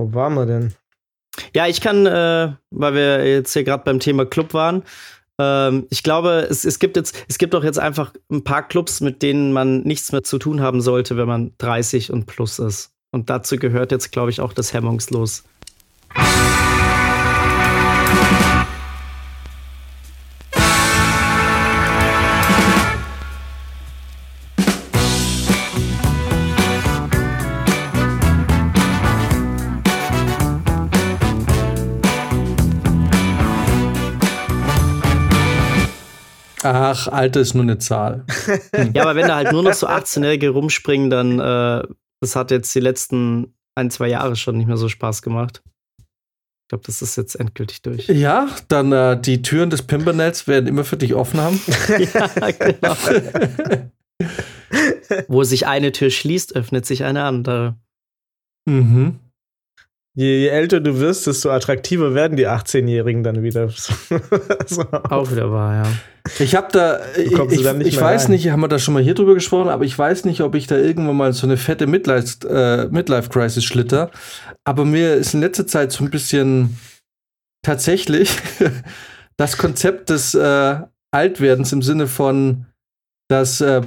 Wo waren wir denn? Ja, ich kann, äh, weil wir jetzt hier gerade beim Thema Club waren, ähm, ich glaube, es, es gibt jetzt, es gibt doch jetzt einfach ein paar Clubs, mit denen man nichts mehr zu tun haben sollte, wenn man 30 und plus ist. Und dazu gehört jetzt, glaube ich, auch das Hemmungslos. Ach, Alter ist nur eine Zahl. ja, aber wenn da halt nur noch so 18-Jährige rumspringen, dann, äh, das hat jetzt die letzten ein, zwei Jahre schon nicht mehr so Spaß gemacht. Ich glaube, das ist jetzt endgültig durch. Ja, dann äh, die Türen des Pimpernels werden immer für dich offen haben. ja, genau. Wo sich eine Tür schließt, öffnet sich eine andere. Mhm. Je, je, älter du wirst, desto attraktiver werden die 18-Jährigen dann wieder. so. Auch wieder wahr, ja. Ich habe da, ich, ich, ich weiß rein. nicht, haben wir da schon mal hier drüber gesprochen, aber ich weiß nicht, ob ich da irgendwann mal so eine fette Midlife, äh, Midlife Crisis schlitter. Aber mir ist in letzter Zeit so ein bisschen tatsächlich das Konzept des äh, Altwerdens im Sinne von, dass äh,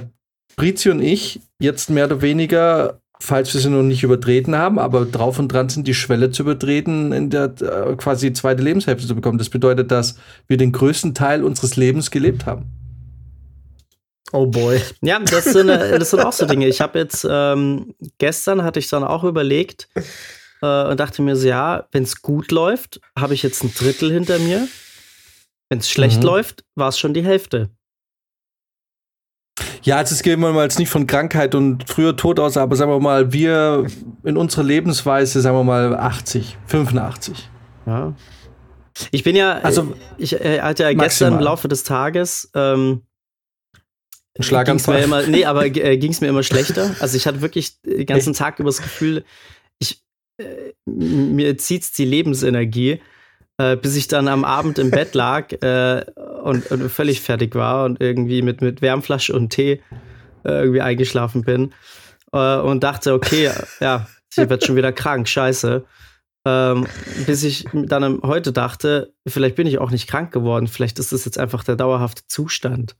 Brizi und ich jetzt mehr oder weniger falls wir sie noch nicht übertreten haben, aber drauf und dran sind, die Schwelle zu übertreten, in der äh, quasi zweite Lebenshälfte zu bekommen. Das bedeutet, dass wir den größten Teil unseres Lebens gelebt haben. Oh boy. Ja, das sind, äh, das sind auch so Dinge. Ich habe jetzt ähm, gestern hatte ich dann auch überlegt äh, und dachte mir so, ja, wenn es gut läuft, habe ich jetzt ein Drittel hinter mir. Wenn es schlecht mhm. läuft, war es schon die Hälfte. Ja, also es geht mal jetzt nicht von Krankheit und früher Tod aus, aber sagen wir mal, wir in unserer Lebensweise, sagen wir mal 80, 85. Ja. Ich bin ja, also ich äh, hatte ja maximal. gestern im Laufe des Tages ähm, ging's mir immer, nee, aber äh, ging es mir immer schlechter. Also ich hatte wirklich den ganzen? Tag über das Gefühl, ich, äh, mir zieht's die Lebensenergie äh, bis ich dann am Abend im Bett lag äh, und, und, völlig fertig war und irgendwie mit, mit Wärmflasche und Tee äh, irgendwie eingeschlafen bin äh, und dachte, okay, ja, sie wird schon wieder krank, scheiße. Ähm, bis ich dann heute dachte, vielleicht bin ich auch nicht krank geworden, vielleicht ist das jetzt einfach der dauerhafte Zustand.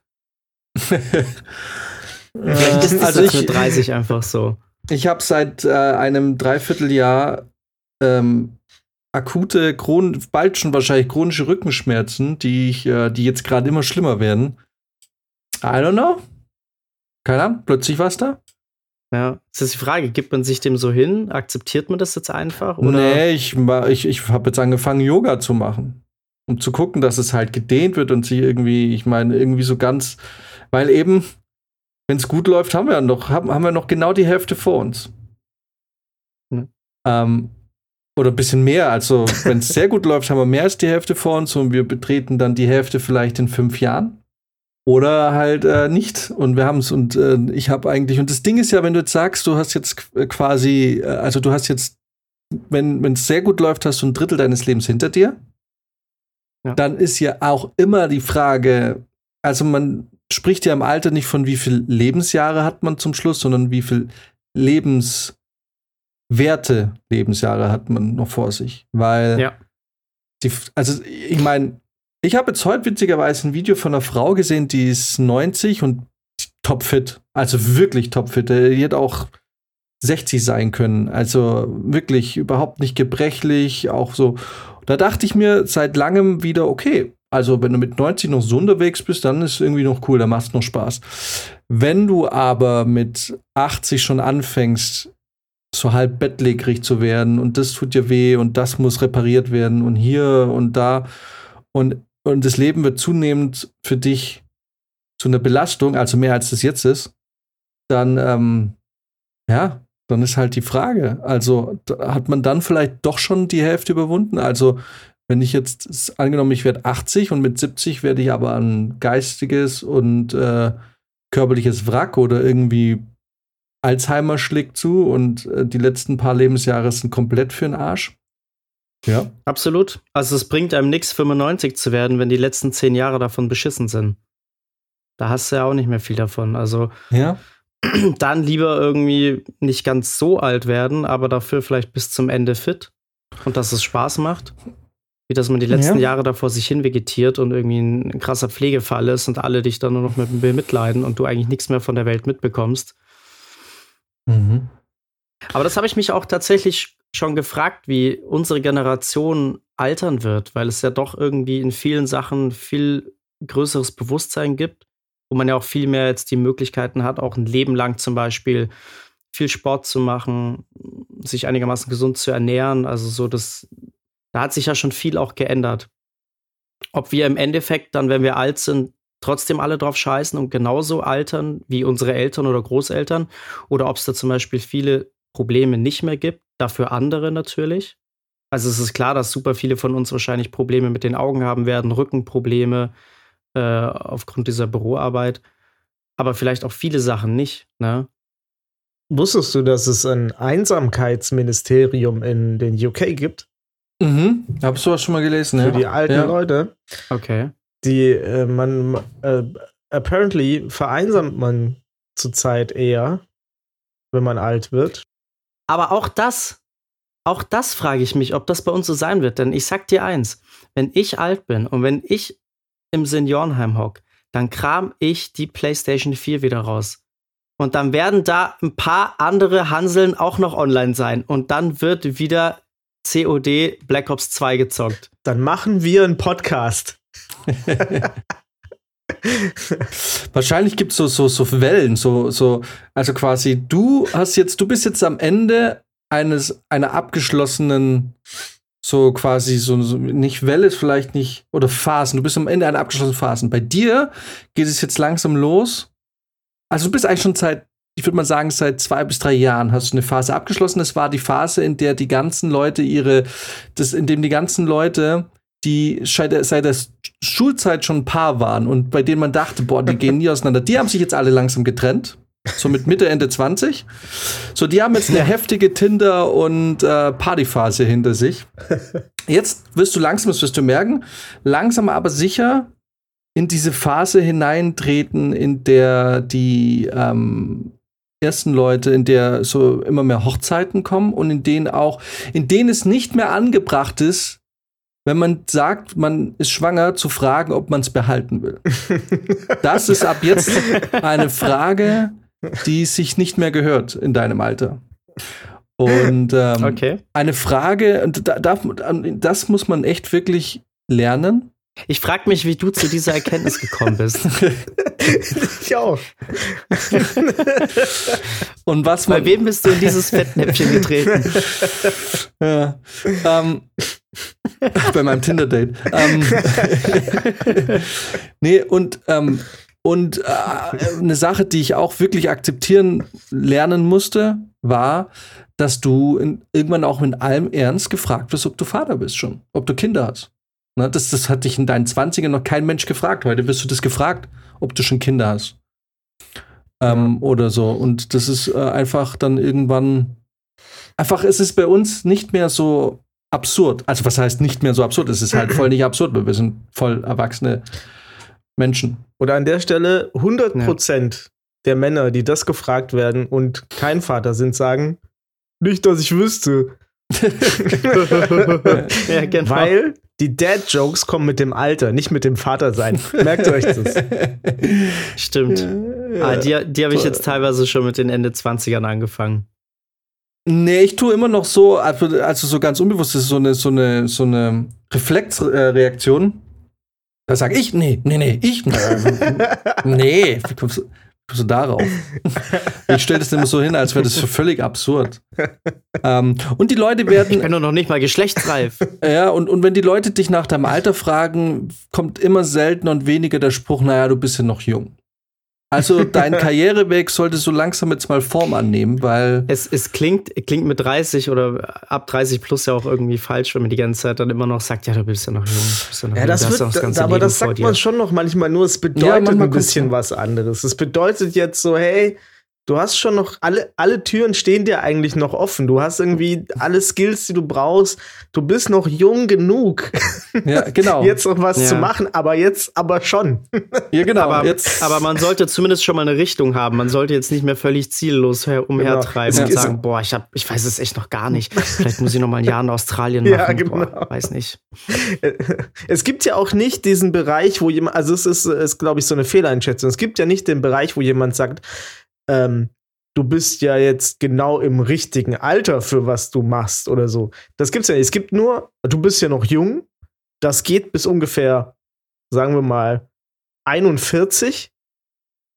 vielleicht ist das also ich, mit 30 einfach so. Ich habe seit äh, einem Dreivierteljahr ähm, akute, chron bald schon wahrscheinlich chronische Rückenschmerzen, die, ich, äh, die jetzt gerade immer schlimmer werden. I don't know. Keine Ahnung, plötzlich was da. Ja, das ist die Frage, gibt man sich dem so hin? Akzeptiert man das jetzt einfach? Oder? Nee, ich, ich, ich habe jetzt angefangen, Yoga zu machen. Um zu gucken, dass es halt gedehnt wird und sich irgendwie, ich meine, irgendwie so ganz, weil eben, wenn es gut läuft, haben wir noch, haben, haben wir noch genau die Hälfte vor uns. Hm. Ähm, oder ein bisschen mehr. Also, wenn es sehr gut läuft, haben wir mehr als die Hälfte vor uns und wir betreten dann die Hälfte vielleicht in fünf Jahren. Oder halt äh, nicht. Und wir haben es und äh, ich habe eigentlich, und das Ding ist ja, wenn du jetzt sagst, du hast jetzt quasi, äh, also du hast jetzt, wenn es sehr gut läuft, hast du ein Drittel deines Lebens hinter dir. Ja. Dann ist ja auch immer die Frage, also man spricht ja im Alter nicht von wie viel Lebensjahre hat man zum Schluss, sondern wie viel Lebens Werte Lebensjahre hat man noch vor sich. Weil, ja. die, also ich meine, ich habe jetzt heute witzigerweise ein Video von einer Frau gesehen, die ist 90 und topfit. Also wirklich topfit. Die hätte auch 60 sein können. Also wirklich überhaupt nicht gebrechlich, auch so. Da dachte ich mir seit langem wieder, okay, also wenn du mit 90 noch so unterwegs bist, dann ist es irgendwie noch cool, da macht es noch Spaß. Wenn du aber mit 80 schon anfängst, so halb bettlägerig zu werden und das tut dir weh und das muss repariert werden und hier und da und, und das Leben wird zunehmend für dich zu einer Belastung, also mehr als das jetzt ist, dann, ähm, ja, dann ist halt die Frage. Also hat man dann vielleicht doch schon die Hälfte überwunden? Also wenn ich jetzt, angenommen, ich werde 80 und mit 70 werde ich aber ein geistiges und äh, körperliches Wrack oder irgendwie Alzheimer schlägt zu und äh, die letzten paar Lebensjahre sind komplett für den Arsch. Ja. Absolut. Also es bringt einem nichts, 95 zu werden, wenn die letzten zehn Jahre davon beschissen sind. Da hast du ja auch nicht mehr viel davon. Also ja. dann lieber irgendwie nicht ganz so alt werden, aber dafür vielleicht bis zum Ende fit und dass es Spaß macht. Wie dass man die letzten ja. Jahre davor sich hin vegetiert und irgendwie ein krasser Pflegefall ist und alle dich dann nur noch mit bemitleiden und du eigentlich nichts mehr von der Welt mitbekommst. Mhm. Aber das habe ich mich auch tatsächlich schon gefragt, wie unsere Generation altern wird, weil es ja doch irgendwie in vielen Sachen viel größeres Bewusstsein gibt, wo man ja auch viel mehr jetzt die Möglichkeiten hat, auch ein Leben lang zum Beispiel viel Sport zu machen, sich einigermaßen gesund zu ernähren. Also so das, da hat sich ja schon viel auch geändert. Ob wir im Endeffekt dann, wenn wir alt sind, trotzdem alle drauf scheißen und genauso altern wie unsere Eltern oder Großeltern oder ob es da zum Beispiel viele Probleme nicht mehr gibt, dafür andere natürlich. Also es ist klar, dass super viele von uns wahrscheinlich Probleme mit den Augen haben werden, Rückenprobleme äh, aufgrund dieser Büroarbeit, aber vielleicht auch viele Sachen nicht. Ne? Wusstest du, dass es ein Einsamkeitsministerium in den UK gibt? Mhm. Habst du was schon mal gelesen, Für ja? die alten ja. Leute. Okay. Die äh, man äh, apparently vereinsamt man zurzeit eher, wenn man alt wird. Aber auch das, auch das frage ich mich, ob das bei uns so sein wird. Denn ich sag dir eins, wenn ich alt bin und wenn ich im Seniorenheim hock, dann kram ich die PlayStation 4 wieder raus. Und dann werden da ein paar andere Hanseln auch noch online sein. Und dann wird wieder COD Black Ops 2 gezockt. Dann machen wir einen Podcast. Wahrscheinlich gibt es so, so, so Wellen, so, so, also quasi, du hast jetzt, du bist jetzt am Ende eines, einer abgeschlossenen, so quasi, so, so nicht Welle, vielleicht nicht, oder Phasen, du bist am Ende einer abgeschlossenen Phasen. Bei dir geht es jetzt langsam los also du bist eigentlich schon seit, ich würde mal sagen, seit zwei bis drei Jahren hast du eine Phase abgeschlossen. Das war die Phase, in der die ganzen Leute ihre, das, in dem die ganzen Leute, die seit der Schulzeit schon ein Paar waren und bei denen man dachte, boah, die gehen nie auseinander, die haben sich jetzt alle langsam getrennt. So mit Mitte, Ende 20. So, die haben jetzt eine heftige Tinder- und äh, Partyphase hinter sich. Jetzt wirst du langsam, das wirst du merken, langsam aber sicher in diese Phase hineintreten, in der die ähm, ersten Leute, in der so immer mehr Hochzeiten kommen und in denen auch, in denen es nicht mehr angebracht ist, wenn man sagt, man ist schwanger, zu fragen, ob man es behalten will. Das ist ab jetzt eine Frage, die sich nicht mehr gehört in deinem Alter. Und ähm, okay. eine Frage, und da, das muss man echt wirklich lernen. Ich frage mich, wie du zu dieser Erkenntnis gekommen bist. ich auch. Und was Bei wem bist du in dieses Fettnäpfchen getreten? ja. Ähm, bei meinem Tinder-Date. Ähm, nee, und, ähm, und äh, eine Sache, die ich auch wirklich akzeptieren lernen musste, war, dass du in, irgendwann auch mit allem Ernst gefragt wirst, ob du Vater bist schon, ob du Kinder hast. Ne, das, das hat dich in deinen 20ern noch kein Mensch gefragt. Heute wirst du das gefragt, ob du schon Kinder hast. Ähm, oder so. Und das ist äh, einfach dann irgendwann. Einfach, es ist bei uns nicht mehr so absurd. Also, was heißt nicht mehr so absurd? Es ist halt voll nicht absurd, weil wir sind voll erwachsene Menschen. Oder an der Stelle 100 Prozent ja. der Männer, die das gefragt werden und kein Vater sind, sagen, nicht, dass ich wüsste. ja, genau. Weil die Dad-Jokes kommen mit dem Alter, nicht mit dem Vatersein. Merkt euch das. Stimmt. Ja, ah, die die habe ich jetzt teilweise schon mit den Ende 20ern angefangen. Nee, ich tue immer noch so, also, also so ganz unbewusst, das ist so eine, so eine, so eine Reflexreaktion. Da sage ich, nee, nee, nee, ich, nee, nee, du darauf? ich stelle das immer so hin, als wäre das so völlig absurd. ähm, und die Leute werden. Ich bin doch noch nicht mal geschlechtsreif. ja, und, und wenn die Leute dich nach deinem Alter fragen, kommt immer seltener und weniger der Spruch, naja, du bist ja noch jung. Also dein Karriereweg sollte so langsam jetzt mal Form annehmen, weil. Es, es klingt, klingt mit 30 oder ab 30 plus ja auch irgendwie falsch, wenn man die ganze Zeit dann immer noch sagt, ja, du bist ja noch jung. Ja, noch ja das wird, das das, aber Leben das sagt man schon noch manchmal nur, es bedeutet ja, ein bisschen was anderes. Es bedeutet jetzt so, hey, du hast schon noch alle, alle Türen stehen dir eigentlich noch offen. Du hast irgendwie alle Skills, die du brauchst. Du bist noch jung genug. Ja, genau. jetzt noch was ja. zu machen, aber jetzt aber schon. Ja, genau. Aber, jetzt. aber man sollte zumindest schon mal eine Richtung haben. Man sollte jetzt nicht mehr völlig ziellos umhertreiben genau. und sagen, boah, ich hab, ich weiß es echt noch gar nicht. Vielleicht muss ich noch mal ein Jahr in Australien machen. Ja, genau. Boah, weiß nicht. Es gibt ja auch nicht diesen Bereich, wo jemand, also es ist, ist glaube ich, so eine Fehleinschätzung. Es gibt ja nicht den Bereich, wo jemand sagt, ähm, du bist ja jetzt genau im richtigen Alter für was du machst oder so. Das gibt's ja nicht. Es gibt nur, du bist ja noch jung. Das geht bis ungefähr, sagen wir mal, 41.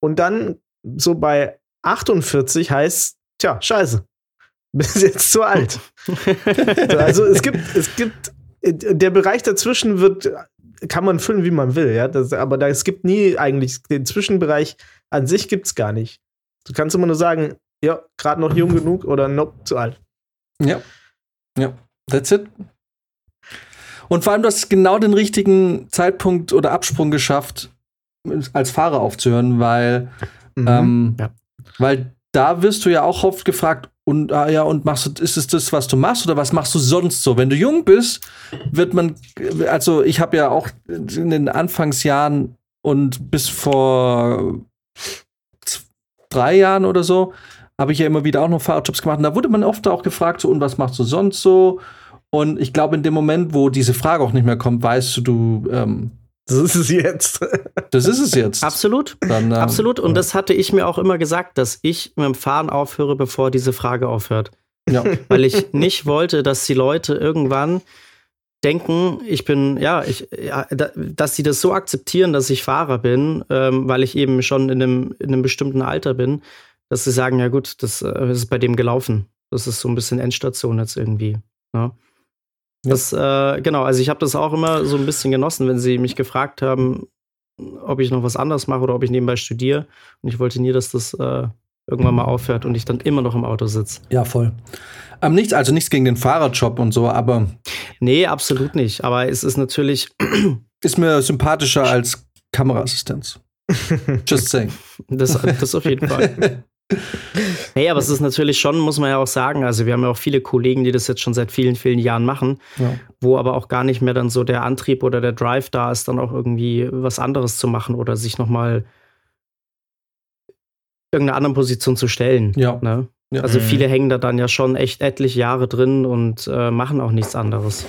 Und dann so bei 48 heißt, tja, scheiße. Bist jetzt zu alt. also es gibt, es gibt, der Bereich dazwischen wird, kann man füllen, wie man will, ja. Das, aber da, es gibt nie eigentlich, den Zwischenbereich an sich gibt's gar nicht. Du kannst immer nur sagen, ja, gerade noch jung genug oder nope, zu alt. Ja. Ja, that's it. Und vor allem, du hast genau den richtigen Zeitpunkt oder Absprung geschafft, als Fahrer aufzuhören, weil, mhm. ähm, ja. weil da wirst du ja auch oft gefragt, und ah ja, und machst du, ist es das, was du machst, oder was machst du sonst so? Wenn du jung bist, wird man, also ich habe ja auch in den Anfangsjahren und bis vor drei Jahren oder so, habe ich ja immer wieder auch noch Fahrradjobs gemacht. Und da wurde man oft auch gefragt, so, und was machst du sonst so? Und ich glaube, in dem Moment, wo diese Frage auch nicht mehr kommt, weißt du, du, ähm, das ist es jetzt. Das ist es jetzt. Absolut. Dann, ähm, Absolut. Und ja. das hatte ich mir auch immer gesagt, dass ich mit dem Fahren aufhöre, bevor diese Frage aufhört. Ja. Weil ich nicht wollte, dass die Leute irgendwann denken, ich bin, ja, ich, ja, dass sie das so akzeptieren, dass ich Fahrer bin, ähm, weil ich eben schon in einem, in einem bestimmten Alter bin, dass sie sagen, ja gut, das, das äh, ist bei dem gelaufen. Das ist so ein bisschen Endstation jetzt irgendwie. Ne? Das, äh, genau, also ich habe das auch immer so ein bisschen genossen, wenn sie mich gefragt haben, ob ich noch was anderes mache oder ob ich nebenbei studiere. Und ich wollte nie, dass das äh, irgendwann mal aufhört und ich dann immer noch im Auto sitze. Ja, voll. Ähm, nichts, also nichts gegen den Fahrerjob und so, aber. Nee, absolut nicht. Aber es ist natürlich. Ist mir sympathischer als Kameraassistenz. Just saying. Das, das auf jeden Fall. Hey, aber es ist natürlich schon, muss man ja auch sagen, also wir haben ja auch viele Kollegen, die das jetzt schon seit vielen, vielen Jahren machen, ja. wo aber auch gar nicht mehr dann so der Antrieb oder der Drive da ist, dann auch irgendwie was anderes zu machen oder sich nochmal irgendeiner anderen Position zu stellen. Ja. Ne? ja. Also viele hängen da dann ja schon echt etliche Jahre drin und äh, machen auch nichts anderes.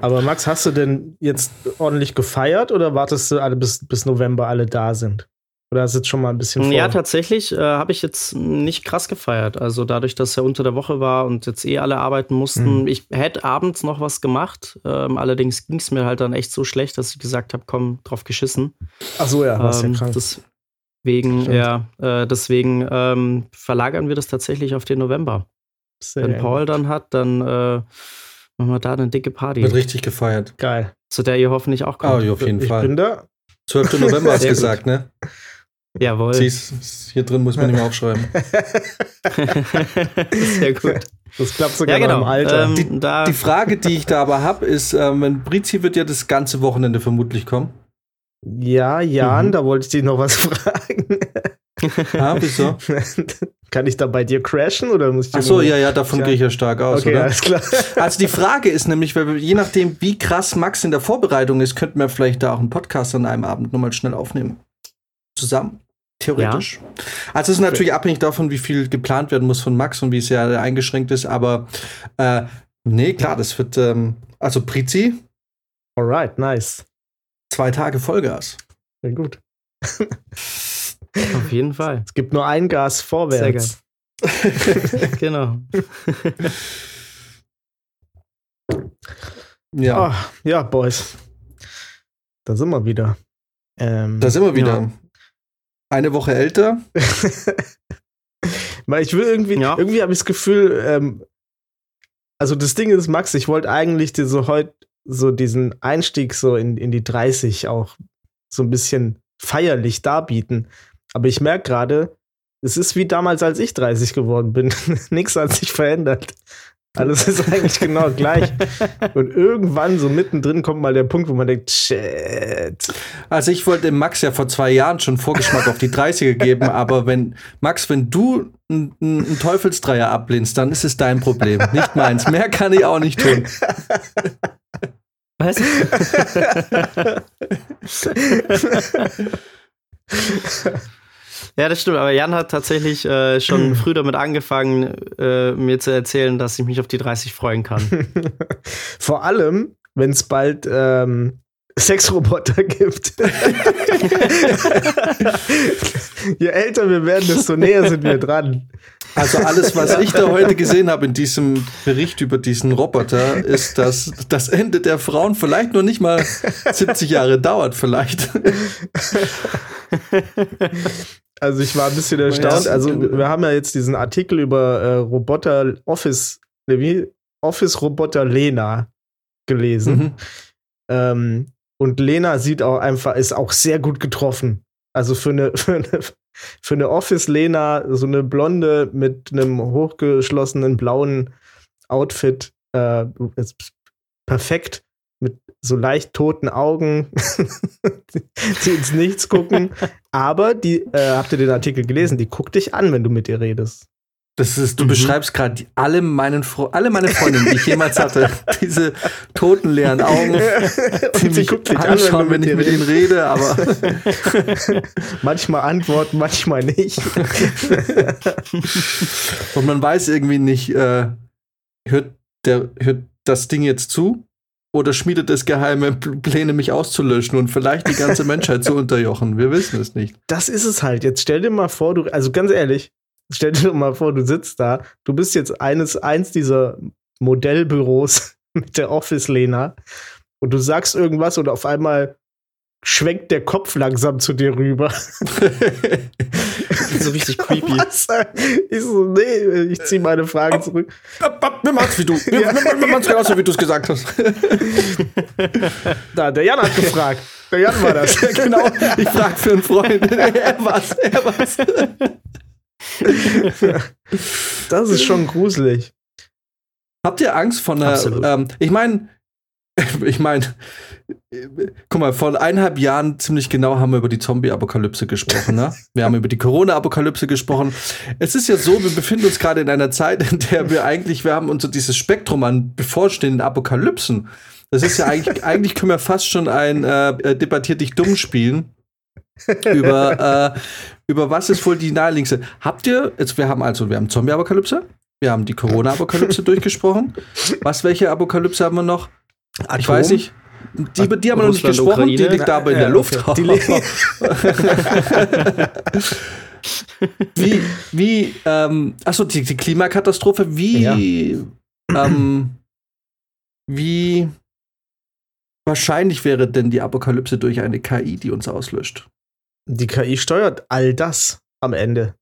Aber Max, hast du denn jetzt ordentlich gefeiert oder wartest du alle bis, bis November alle da sind? Oder ist jetzt schon mal ein bisschen vor? Ja, tatsächlich äh, habe ich jetzt nicht krass gefeiert. Also dadurch, dass er unter der Woche war und jetzt eh alle arbeiten mussten. Mhm. Ich hätte abends noch was gemacht. Ähm, allerdings ging es mir halt dann echt so schlecht, dass ich gesagt habe, komm, drauf geschissen. Ach so, ja, was ähm, ja krank. Deswegen, Stimmt. ja, äh, deswegen ähm, verlagern wir das tatsächlich auf den November. Sehr Wenn Paul dann hat, dann äh, machen wir da eine dicke Party. Wird richtig gefeiert. Geil. Zu der ihr hoffentlich auch kommt. Oh, auf jeden ich Fall. Bin da. 12. November hast du gesagt, ne? Jawohl. Siehst, hier drin muss man nicht mehr aufschreiben. Sehr gut. Das klappt sogar ja, genau. im Alter. Ähm, die, die, Frage, die ich da aber habe, ist, ähm, Brizi wird ja das ganze Wochenende vermutlich kommen. Ja, Jan, mhm. da wollte ich dich noch was fragen. ah, wieso? Kann ich da bei dir crashen oder muss ich Ach so, ja, ja, davon gehe ich ja stark aus, okay, oder? Alles klar. Also die Frage ist nämlich, weil wir, je nachdem, wie krass Max in der Vorbereitung ist, könnten wir vielleicht da auch einen Podcast an einem Abend nochmal schnell aufnehmen zusammen. Theoretisch. Ja. Also es ist natürlich okay. abhängig davon, wie viel geplant werden muss von Max und wie es ja eingeschränkt ist, aber äh, nee, klar, das wird, ähm, also Prizi. Alright, nice. Zwei Tage Vollgas. Sehr gut. Auf jeden Fall. Es gibt nur ein Gas vorwärts. genau. ja. Oh, ja, Boys. Da sind wir wieder. Ähm, da sind wir wieder. Ja eine Woche älter. ich will irgendwie, ja. irgendwie habe ich das Gefühl, ähm, also das Ding ist, Max, ich wollte eigentlich dir so heute so diesen Einstieg so in, in die 30 auch so ein bisschen feierlich darbieten. Aber ich merke gerade, es ist wie damals, als ich 30 geworden bin. Nichts hat sich verändert. Alles ist eigentlich genau gleich. Und irgendwann, so mittendrin, kommt mal der Punkt, wo man denkt, shit. Also ich wollte Max ja vor zwei Jahren schon Vorgeschmack auf die 30er geben, aber wenn, Max, wenn du einen Teufelsdreier ablehnst, dann ist es dein Problem, nicht meins. Mehr kann ich auch nicht tun. Was? Ja, das stimmt. Aber Jan hat tatsächlich äh, schon früh damit angefangen, äh, mir zu erzählen, dass ich mich auf die 30 freuen kann. Vor allem, wenn es bald ähm, Sexroboter gibt. Je älter wir werden, desto näher sind wir dran. Also alles, was ich da heute gesehen habe in diesem Bericht über diesen Roboter, ist, dass das Ende der Frauen vielleicht noch nicht mal 70 Jahre dauert, vielleicht. Also ich war ein bisschen erstaunt. Also wir haben ja jetzt diesen Artikel über äh, Roboter Office, wie Office Roboter Lena gelesen. Mhm. Ähm, und Lena sieht auch einfach, ist auch sehr gut getroffen. Also für eine, für eine, für eine Office-Lena, so eine Blonde mit einem hochgeschlossenen blauen Outfit, äh, ist perfekt mit so leicht toten Augen, die ins Nichts gucken. Aber die, äh, habt ihr den Artikel gelesen? Die guckt dich an, wenn du mit ihr redest. Das ist, du mhm. beschreibst gerade alle, meinen alle meine Freundinnen, die ich jemals hatte, diese toten leeren Augen, die Und mich anschauen, an, wenn, wenn ich mit ihnen rede, aber manchmal antworten, manchmal nicht. Und man weiß irgendwie nicht, äh, hört, der, hört das Ding jetzt zu oder schmiedet es geheime Pläne, mich auszulöschen und vielleicht die ganze Menschheit zu unterjochen? Wir wissen es nicht. Das ist es halt. Jetzt stell dir mal vor, du, also ganz ehrlich, stell dir mal vor, du sitzt da, du bist jetzt eines, eins dieser Modellbüros mit der Office-Lena und du sagst irgendwas und auf einmal schwenkt der Kopf langsam zu dir rüber. so richtig creepy. Was? Ich so, nee, ich ziehe meine Fragen zurück. Wir machen's wie du. Wir, ja. wir, wir machen's genauso, wie du es gesagt hast. Da, der Jan hat gefragt. Der Jan war das. genau. Ich frag für einen Freund. Er war's. Er war's. das ist schon gruselig. Habt ihr Angst von einer. Ähm, ich meine, ich meine, guck mal, vor eineinhalb Jahren ziemlich genau haben wir über die Zombie-Apokalypse gesprochen. Ne? Wir haben über die Corona-Apokalypse gesprochen. Es ist ja so, wir befinden uns gerade in einer Zeit, in der wir eigentlich, wir haben uns so dieses Spektrum an bevorstehenden Apokalypsen. Das ist ja eigentlich, eigentlich können wir fast schon ein äh, debattiert dich dumm spielen. Über, äh, über was ist wohl die naheliegendste. Habt ihr, jetzt, wir haben also, wir haben Zombie-Apokalypse, wir haben die Corona-Apokalypse durchgesprochen. Was, welche Apokalypse haben wir noch? Atom? Ich weiß nicht. Die, die haben wir noch nicht gesprochen, Ukraine. die liegt aber in der Luft. Wie, wie, ähm, achso, die, die Klimakatastrophe, wie, ja. ähm, wie wahrscheinlich wäre denn die Apokalypse durch eine KI, die uns auslöscht? Die KI steuert all das am Ende.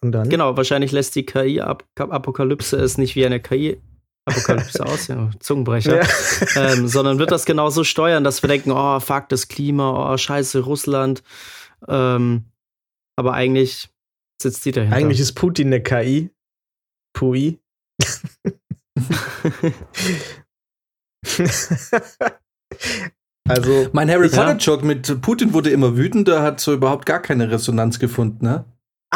Und dann? Genau, wahrscheinlich lässt die KI-Apokalypse es nicht wie eine KI Apokalypse aus, ja, Zungenbrecher, ja. ähm, sondern wird das genauso steuern, dass wir denken, oh, fuck, das Klima, oh, scheiße, Russland. Ähm, aber eigentlich sitzt die dahinter. Eigentlich ist Putin eine KI. Pui. also, mein Harry Potter-Joke mit Putin wurde immer wütender, hat so überhaupt gar keine Resonanz gefunden, ne?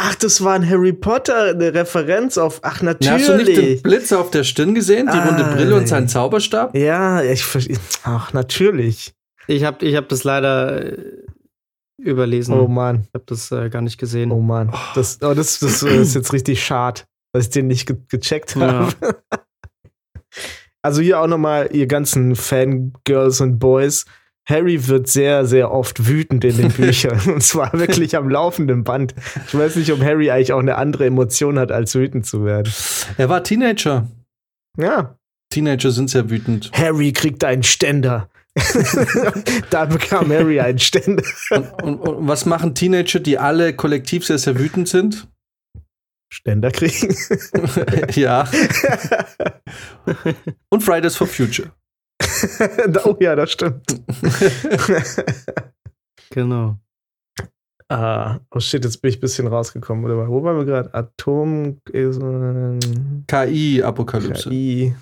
Ach, das war ein Harry Potter, eine Referenz auf. Ach, natürlich. hast du nicht den Blitz auf der Stirn gesehen, die ah, runde Brille und seinen Zauberstab? Ja, ich Ach, natürlich. Ich habe ich hab das leider äh, überlesen. Oh Mann. Ich habe das äh, gar nicht gesehen. Oh Mann. Das, oh, das, das, das ist jetzt richtig schade, dass ich den nicht ge gecheckt habe. Ja. Also hier auch nochmal, ihr ganzen Fangirls und Boys. Harry wird sehr, sehr oft wütend in den Büchern. und zwar wirklich am laufenden Band. Ich weiß nicht, ob Harry eigentlich auch eine andere Emotion hat, als wütend zu werden. Er war Teenager. Ja. Teenager sind sehr wütend. Harry kriegt einen Ständer. da bekam Harry einen Ständer. Und, und, und, was machen Teenager, die alle kollektiv sehr, sehr wütend sind? Ständer kriegen. ja. Und Fridays for Future. oh ja, das stimmt. genau. Ah, oh shit, jetzt bin ich ein bisschen rausgekommen. Oder wo waren wir gerade? Atom. Äh, KI-Apokalypse. KI.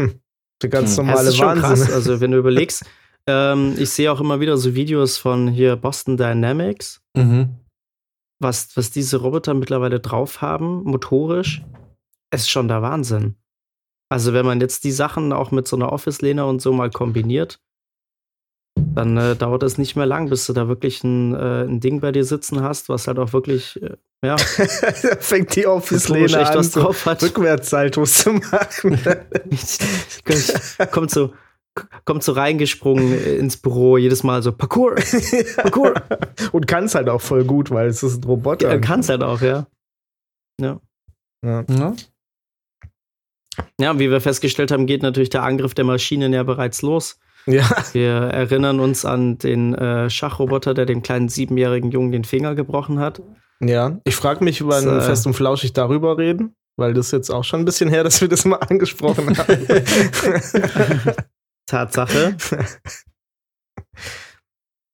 Hm. Der ganz hm. normale das ist Wahnsinn. Krass. Also, wenn du überlegst, ähm, ich sehe auch immer wieder so Videos von hier Boston Dynamics, mhm. was, was diese Roboter mittlerweile drauf haben, motorisch, ist schon der Wahnsinn. Also, wenn man jetzt die Sachen auch mit so einer Office-Lehne und so mal kombiniert, dann äh, dauert es nicht mehr lang, bis du da wirklich ein, äh, ein Ding bei dir sitzen hast, was halt auch wirklich, äh, ja. da fängt die Office-Lehne an, was drauf hat. Rückwärtssaltos zu machen. kommt so, kommt so reingesprungen ins Büro, jedes Mal so Parkour, Parkour. Und kann es halt auch voll gut, weil es ist ein Roboter. Ja, kann es halt auch, ja. Ja. ja. ja. Ja, wie wir festgestellt haben, geht natürlich der Angriff der Maschinen ja bereits los. Ja. Wir erinnern uns an den äh, Schachroboter, der dem kleinen siebenjährigen Jungen den Finger gebrochen hat. Ja, ich frage mich, wann äh, Fest und Flauschig darüber reden, weil das ist jetzt auch schon ein bisschen her, dass wir das mal angesprochen haben. Tatsache.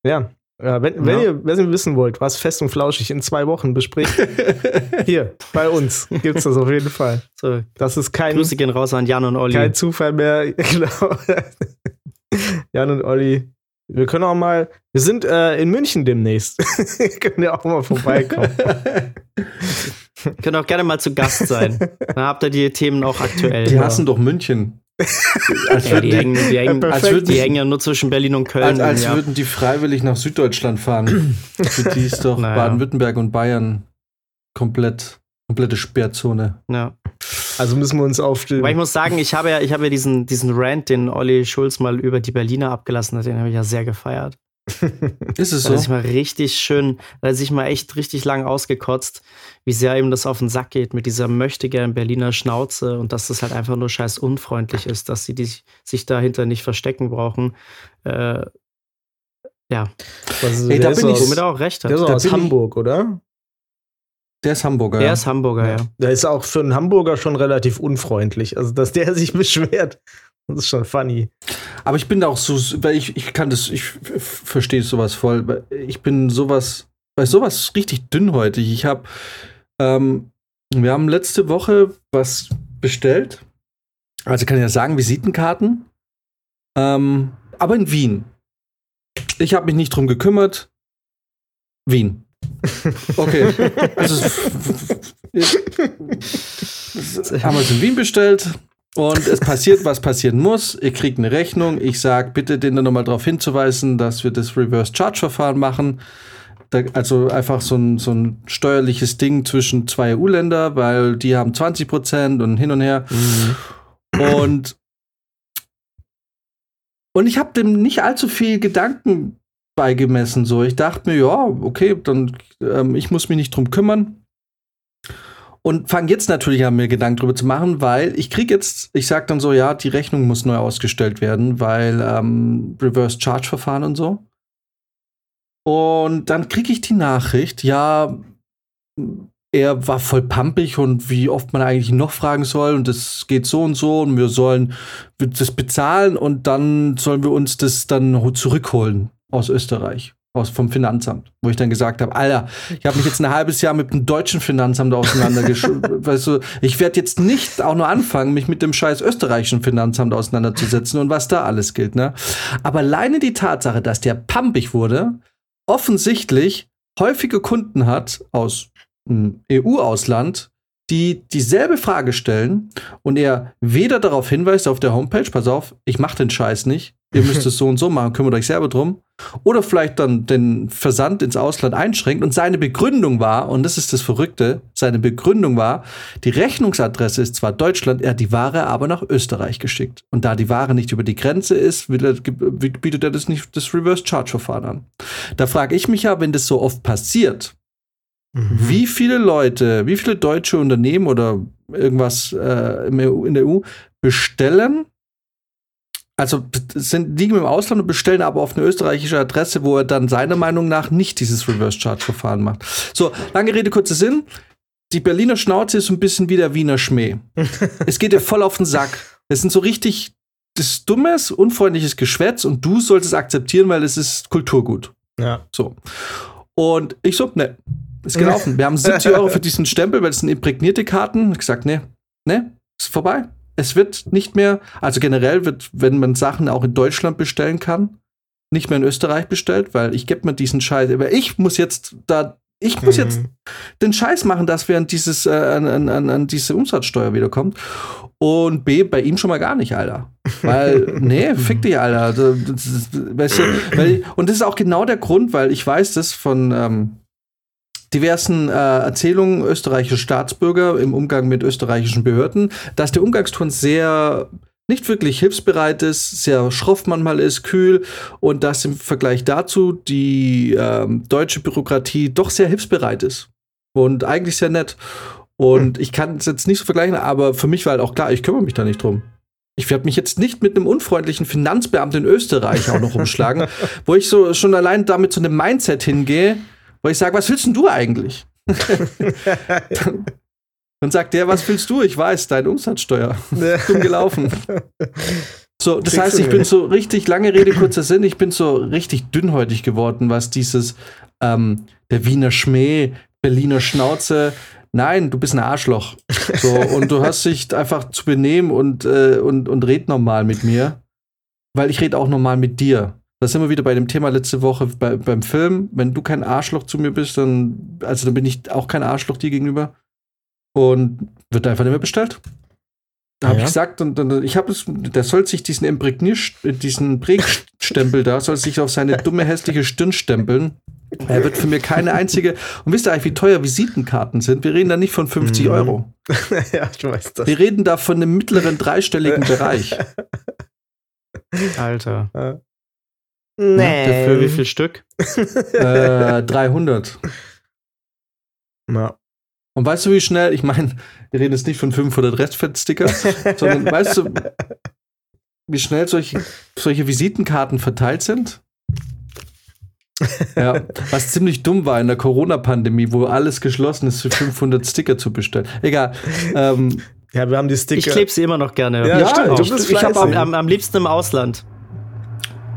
ja. Ja, wenn, wenn, ja. Ihr, wenn ihr wissen wollt, was Fest und Flauschig in zwei Wochen bespricht, hier bei uns gibt es das auf jeden Fall. So, das ist kein. Grüße gehen raus an Jan und Olli. Kein Zufall mehr. Genau. Jan und Olli. Wir können auch mal, wir sind äh, in München demnächst. können ja auch mal vorbeikommen. können auch gerne mal zu Gast sein. Dann habt ihr die Themen auch aktuell. Die hassen doch München. Als ja, die, hängen, die, hängen, ja, als die hängen ja nur zwischen Berlin und Köln. Als, als ja. würden die freiwillig nach Süddeutschland fahren. Für die ist doch naja. Baden-Württemberg und Bayern komplett, komplette Sperrzone. Ja. Also müssen wir uns auf Weil ich muss sagen, ich habe ja, ich habe ja diesen, diesen Rant, den Olli Schulz mal über die Berliner abgelassen hat, den habe ich ja sehr gefeiert. ist es so? Hat sich mal richtig schön, da hat sich mal echt richtig lang ausgekotzt, wie sehr ihm das auf den Sack geht mit dieser möchtegern Berliner Schnauze und dass das halt einfach nur scheiß unfreundlich ist, dass sie die, sich dahinter nicht verstecken brauchen. Äh, ja. Was, Ey, da bin ich, womit er auch recht hat. Der ist aus Hamburg, oder? Der ist Hamburger. Der ja. ist Hamburger, ja. Der ist auch für einen Hamburger schon relativ unfreundlich. Also, dass der sich beschwert, das ist schon funny. Aber ich bin da auch so, weil ich, ich kann das, ich verstehe sowas voll. Ich bin sowas, bei sowas richtig dünnhäutig. Ich habe, ähm, wir haben letzte Woche was bestellt. Also kann ich ja sagen, Visitenkarten. Ähm, aber in Wien. Ich habe mich nicht drum gekümmert. Wien. Okay. Also, haben wir es in Wien bestellt und es passiert, was passieren muss. Ihr kriegt eine Rechnung. Ich sage, bitte den dann nochmal darauf hinzuweisen, dass wir das Reverse Charge Verfahren machen. Da, also einfach so ein, so ein steuerliches Ding zwischen zwei EU-Länder, weil die haben 20 Prozent und hin und her. Mhm. Und und ich habe dem nicht allzu viel Gedanken beigemessen. So, ich dachte mir, ja, okay, dann ähm, ich muss mich nicht drum kümmern. Und fange jetzt natürlich an, mir Gedanken drüber zu machen, weil ich kriege jetzt, ich sag dann so, ja, die Rechnung muss neu ausgestellt werden, weil ähm, Reverse Charge Verfahren und so. Und dann kriege ich die Nachricht, ja, er war voll pampig und wie oft man eigentlich noch fragen soll und das geht so und so und wir sollen das bezahlen und dann sollen wir uns das dann zurückholen aus Österreich, aus vom Finanzamt, wo ich dann gesagt habe, Alter, ich habe mich jetzt ein halbes Jahr mit dem deutschen Finanzamt auseinandergeschrieben. weißt du, ich werde jetzt nicht auch nur anfangen, mich mit dem scheiß österreichischen Finanzamt auseinanderzusetzen und was da alles gilt, ne? Aber alleine die Tatsache, dass der pampig wurde, offensichtlich häufige Kunden hat aus einem EU-Ausland, die dieselbe Frage stellen und er weder darauf hinweist auf der Homepage, pass auf, ich mache den Scheiß nicht, ihr müsst es so und so machen, kümmert euch selber drum, oder vielleicht dann den Versand ins Ausland einschränkt und seine Begründung war, und das ist das Verrückte, seine Begründung war, die Rechnungsadresse ist zwar Deutschland, er hat die Ware aber nach Österreich geschickt. Und da die Ware nicht über die Grenze ist, bietet er das nicht das Reverse Charge Verfahren an. Da frage ich mich ja, wenn das so oft passiert, Mhm. Wie viele Leute, wie viele deutsche Unternehmen oder irgendwas äh, in der EU bestellen, also sind, liegen im Ausland und bestellen aber auf eine österreichische Adresse, wo er dann seiner Meinung nach nicht dieses Reverse Charge Verfahren macht. So, lange Rede, kurzer Sinn. Die Berliner Schnauze ist so ein bisschen wie der Wiener Schmäh. es geht dir voll auf den Sack. Es sind so richtig das dummes, unfreundliches Geschwätz und du sollst es akzeptieren, weil es ist Kulturgut. Ja. So. Und ich so, ne, ist gelaufen. Wir haben 70 Euro für diesen Stempel, weil es sind imprägnierte Karten. Ich gesagt, ne, ne, ist vorbei. Es wird nicht mehr, also generell wird, wenn man Sachen auch in Deutschland bestellen kann, nicht mehr in Österreich bestellt, weil ich gebe mir diesen Scheiß, aber ich muss jetzt da, ich muss jetzt mhm. den Scheiß machen, dass während dieses, äh, an, an, an diese Umsatzsteuer wiederkommt. Und B, bei ihm schon mal gar nicht, Alter. Weil, nee, fick dich, Alter. Das, das, weißt du, weil, und das ist auch genau der Grund, weil ich weiß das von ähm, diversen äh, Erzählungen österreichischer Staatsbürger im Umgang mit österreichischen Behörden, dass der Umgangston sehr nicht wirklich hilfsbereit ist, sehr schroff manchmal ist, kühl und dass im Vergleich dazu die ähm, deutsche Bürokratie doch sehr hilfsbereit ist und eigentlich sehr nett. Und hm. ich kann es jetzt nicht so vergleichen, aber für mich war halt auch klar, ich kümmere mich da nicht drum. Ich werde mich jetzt nicht mit einem unfreundlichen Finanzbeamten in Österreich auch noch umschlagen, wo ich so schon allein damit zu einem Mindset hingehe, wo ich sage, was willst denn du eigentlich? Dann sagt der, was willst du? Ich weiß, deine Umsatzsteuer. Dumm gelaufen. So, das heißt, ich bin so richtig, lange Rede, kurzer Sinn, ich bin so richtig dünnhäutig geworden, was dieses, ähm, der Wiener Schmäh, Berliner Schnauze, nein, du bist ein Arschloch. So, und du hast dich einfach zu benehmen und, äh, und, und red normal mit mir. Weil ich rede auch normal mit dir. Da sind wir wieder bei dem Thema letzte Woche bei, beim Film. Wenn du kein Arschloch zu mir bist, dann, also dann bin ich auch kein Arschloch dir gegenüber und wird einfach nicht mehr bestellt. Da habe ja. ich gesagt, und, und ich habe es, der soll sich diesen Imprägnier, diesen Prägstempel da, soll sich auf seine dumme, hässliche Stirn stempeln. Er wird für mir keine einzige. Und wisst ihr eigentlich, wie teuer Visitenkarten sind? Wir reden da nicht von 50 mhm. Euro. ja, ich weiß das. Wir reden da von einem mittleren dreistelligen Bereich. Alter. Nee. Für wie viel Stück? äh, 300. Ja. Und weißt du, wie schnell, ich meine, wir reden jetzt nicht von 500 Restfettsticker, sondern weißt du, wie schnell solche, solche Visitenkarten verteilt sind? ja, was ziemlich dumm war in der Corona-Pandemie, wo alles geschlossen ist, für 500 Sticker zu bestellen. Egal. Ähm, ja, wir haben die Sticker. Ich klebe sie immer noch gerne. Ja, ja stimmt. Ich, ich, ich habe am, am, liebsten im Ausland.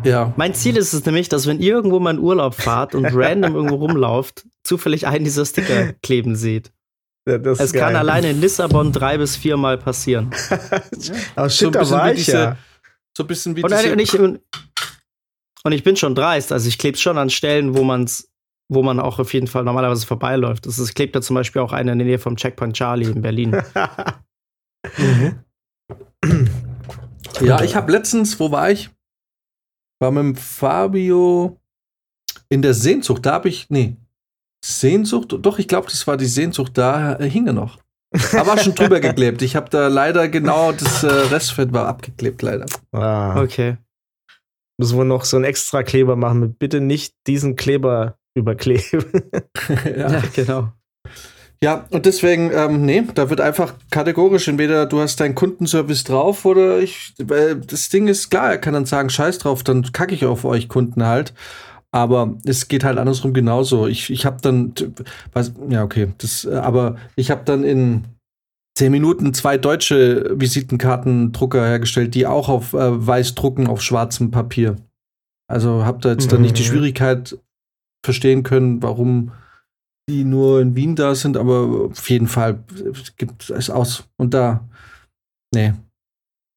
Ja. Mein Ziel ist es nämlich, dass wenn ihr irgendwo mal in Urlaub fahrt und random irgendwo rumlauft, zufällig einen dieser Sticker kleben seht. Ja, es kann alleine in Lissabon drei bis viermal passieren. Aber shit, so da war ich diese, ja. So ein bisschen wie und, und, ich, und ich bin schon dreist. Also ich klebe es schon an Stellen, wo man's, wo man auch auf jeden Fall normalerweise vorbeiläuft. Das ist, klebt da zum Beispiel auch eine in der Nähe vom Checkpoint Charlie in Berlin. mhm. Ja, ich habe letztens, wo war ich? War mit dem Fabio in der Sehnsucht. Da habe ich, nee, Sehnsucht, doch, ich glaube, das war die Sehnsucht, da äh, hing er noch. Aber schon drüber geklebt. Ich habe da leider genau das äh, Restfett war abgeklebt, leider. Ah. Okay. Müssen wir noch so einen extra Kleber machen mit bitte nicht diesen Kleber überkleben. ja. ja, genau. Ja, und deswegen, ähm, nee, da wird einfach kategorisch, entweder du hast deinen Kundenservice drauf oder ich, äh, das Ding ist klar, er kann dann sagen, scheiß drauf, dann kacke ich auf euch Kunden halt. Aber es geht halt andersrum genauso. Ich, ich habe dann, was, ja, okay, das, aber ich habe dann in zehn Minuten zwei deutsche Visitenkartendrucker hergestellt, die auch auf äh, weiß drucken auf schwarzem Papier. Also habe da jetzt mhm. dann nicht die mhm. Schwierigkeit verstehen können, warum die nur in Wien da sind, aber auf jeden Fall gibt es aus. Und da, nee,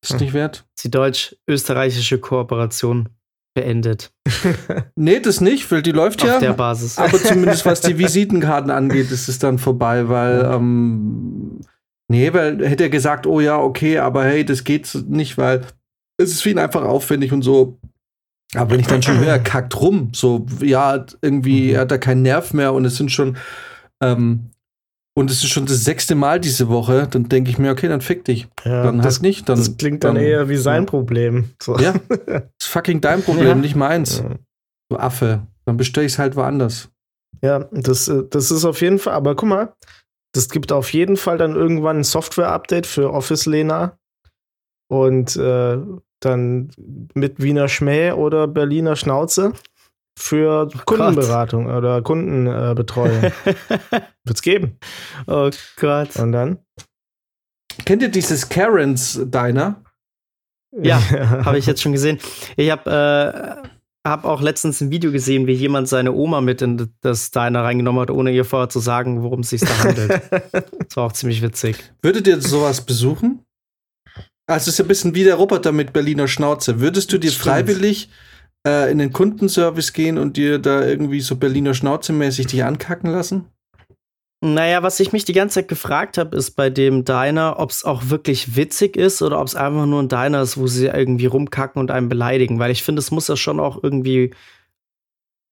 ist hm. nicht wert. Die deutsch-österreichische Kooperation beendet. nee, das nicht, weil die läuft Auf ja. Auf der Basis. Aber zumindest was die Visitenkarten angeht, ist es dann vorbei, weil, ähm, nee, weil hätte er gesagt, oh ja, okay, aber hey, das geht nicht, weil es ist für ihn einfach aufwendig und so. Aber wenn ich dann schon höre, er kackt rum, so, ja, irgendwie, er hat da keinen Nerv mehr und es sind schon, ähm, und es ist schon das sechste Mal diese Woche, dann denke ich mir, okay, dann fick dich. Ja, dann das, halt nicht. Dann, das klingt dann, dann eher wie sein Problem. So. Ja, das ist fucking dein Problem, ja. nicht meins. Ja. Du Affe. Dann bestelle ich es halt woanders. Ja, das, äh, das ist auf jeden Fall, aber guck mal, das gibt auf jeden Fall dann irgendwann ein Software-Update für Office Lena. Und äh, dann mit Wiener Schmäh oder Berliner Schnauze für oh Kundenberatung Gott. oder Kundenbetreuung. Wird's geben. Oh Gott. Und dann? Kennt ihr dieses Karens Diner? Ja, habe ich jetzt schon gesehen. Ich habe habe auch letztens ein Video gesehen, wie jemand seine Oma mit in das Diner reingenommen hat, ohne ihr vorher zu sagen, worum es sich da handelt. das war auch ziemlich witzig. Würdet ihr sowas besuchen? Also es ist ja ein bisschen wie der Roboter mit Berliner Schnauze. Würdest du dir Stimmt. freiwillig äh, in den Kundenservice gehen und dir da irgendwie so Berliner Schnauze mäßig dich ankacken lassen? Naja, was ich mich die ganze Zeit gefragt habe, ist bei dem Diner, ob es auch wirklich witzig ist oder ob es einfach nur ein Diner ist, wo sie irgendwie rumkacken und einen beleidigen. Weil ich finde, es muss ja schon auch irgendwie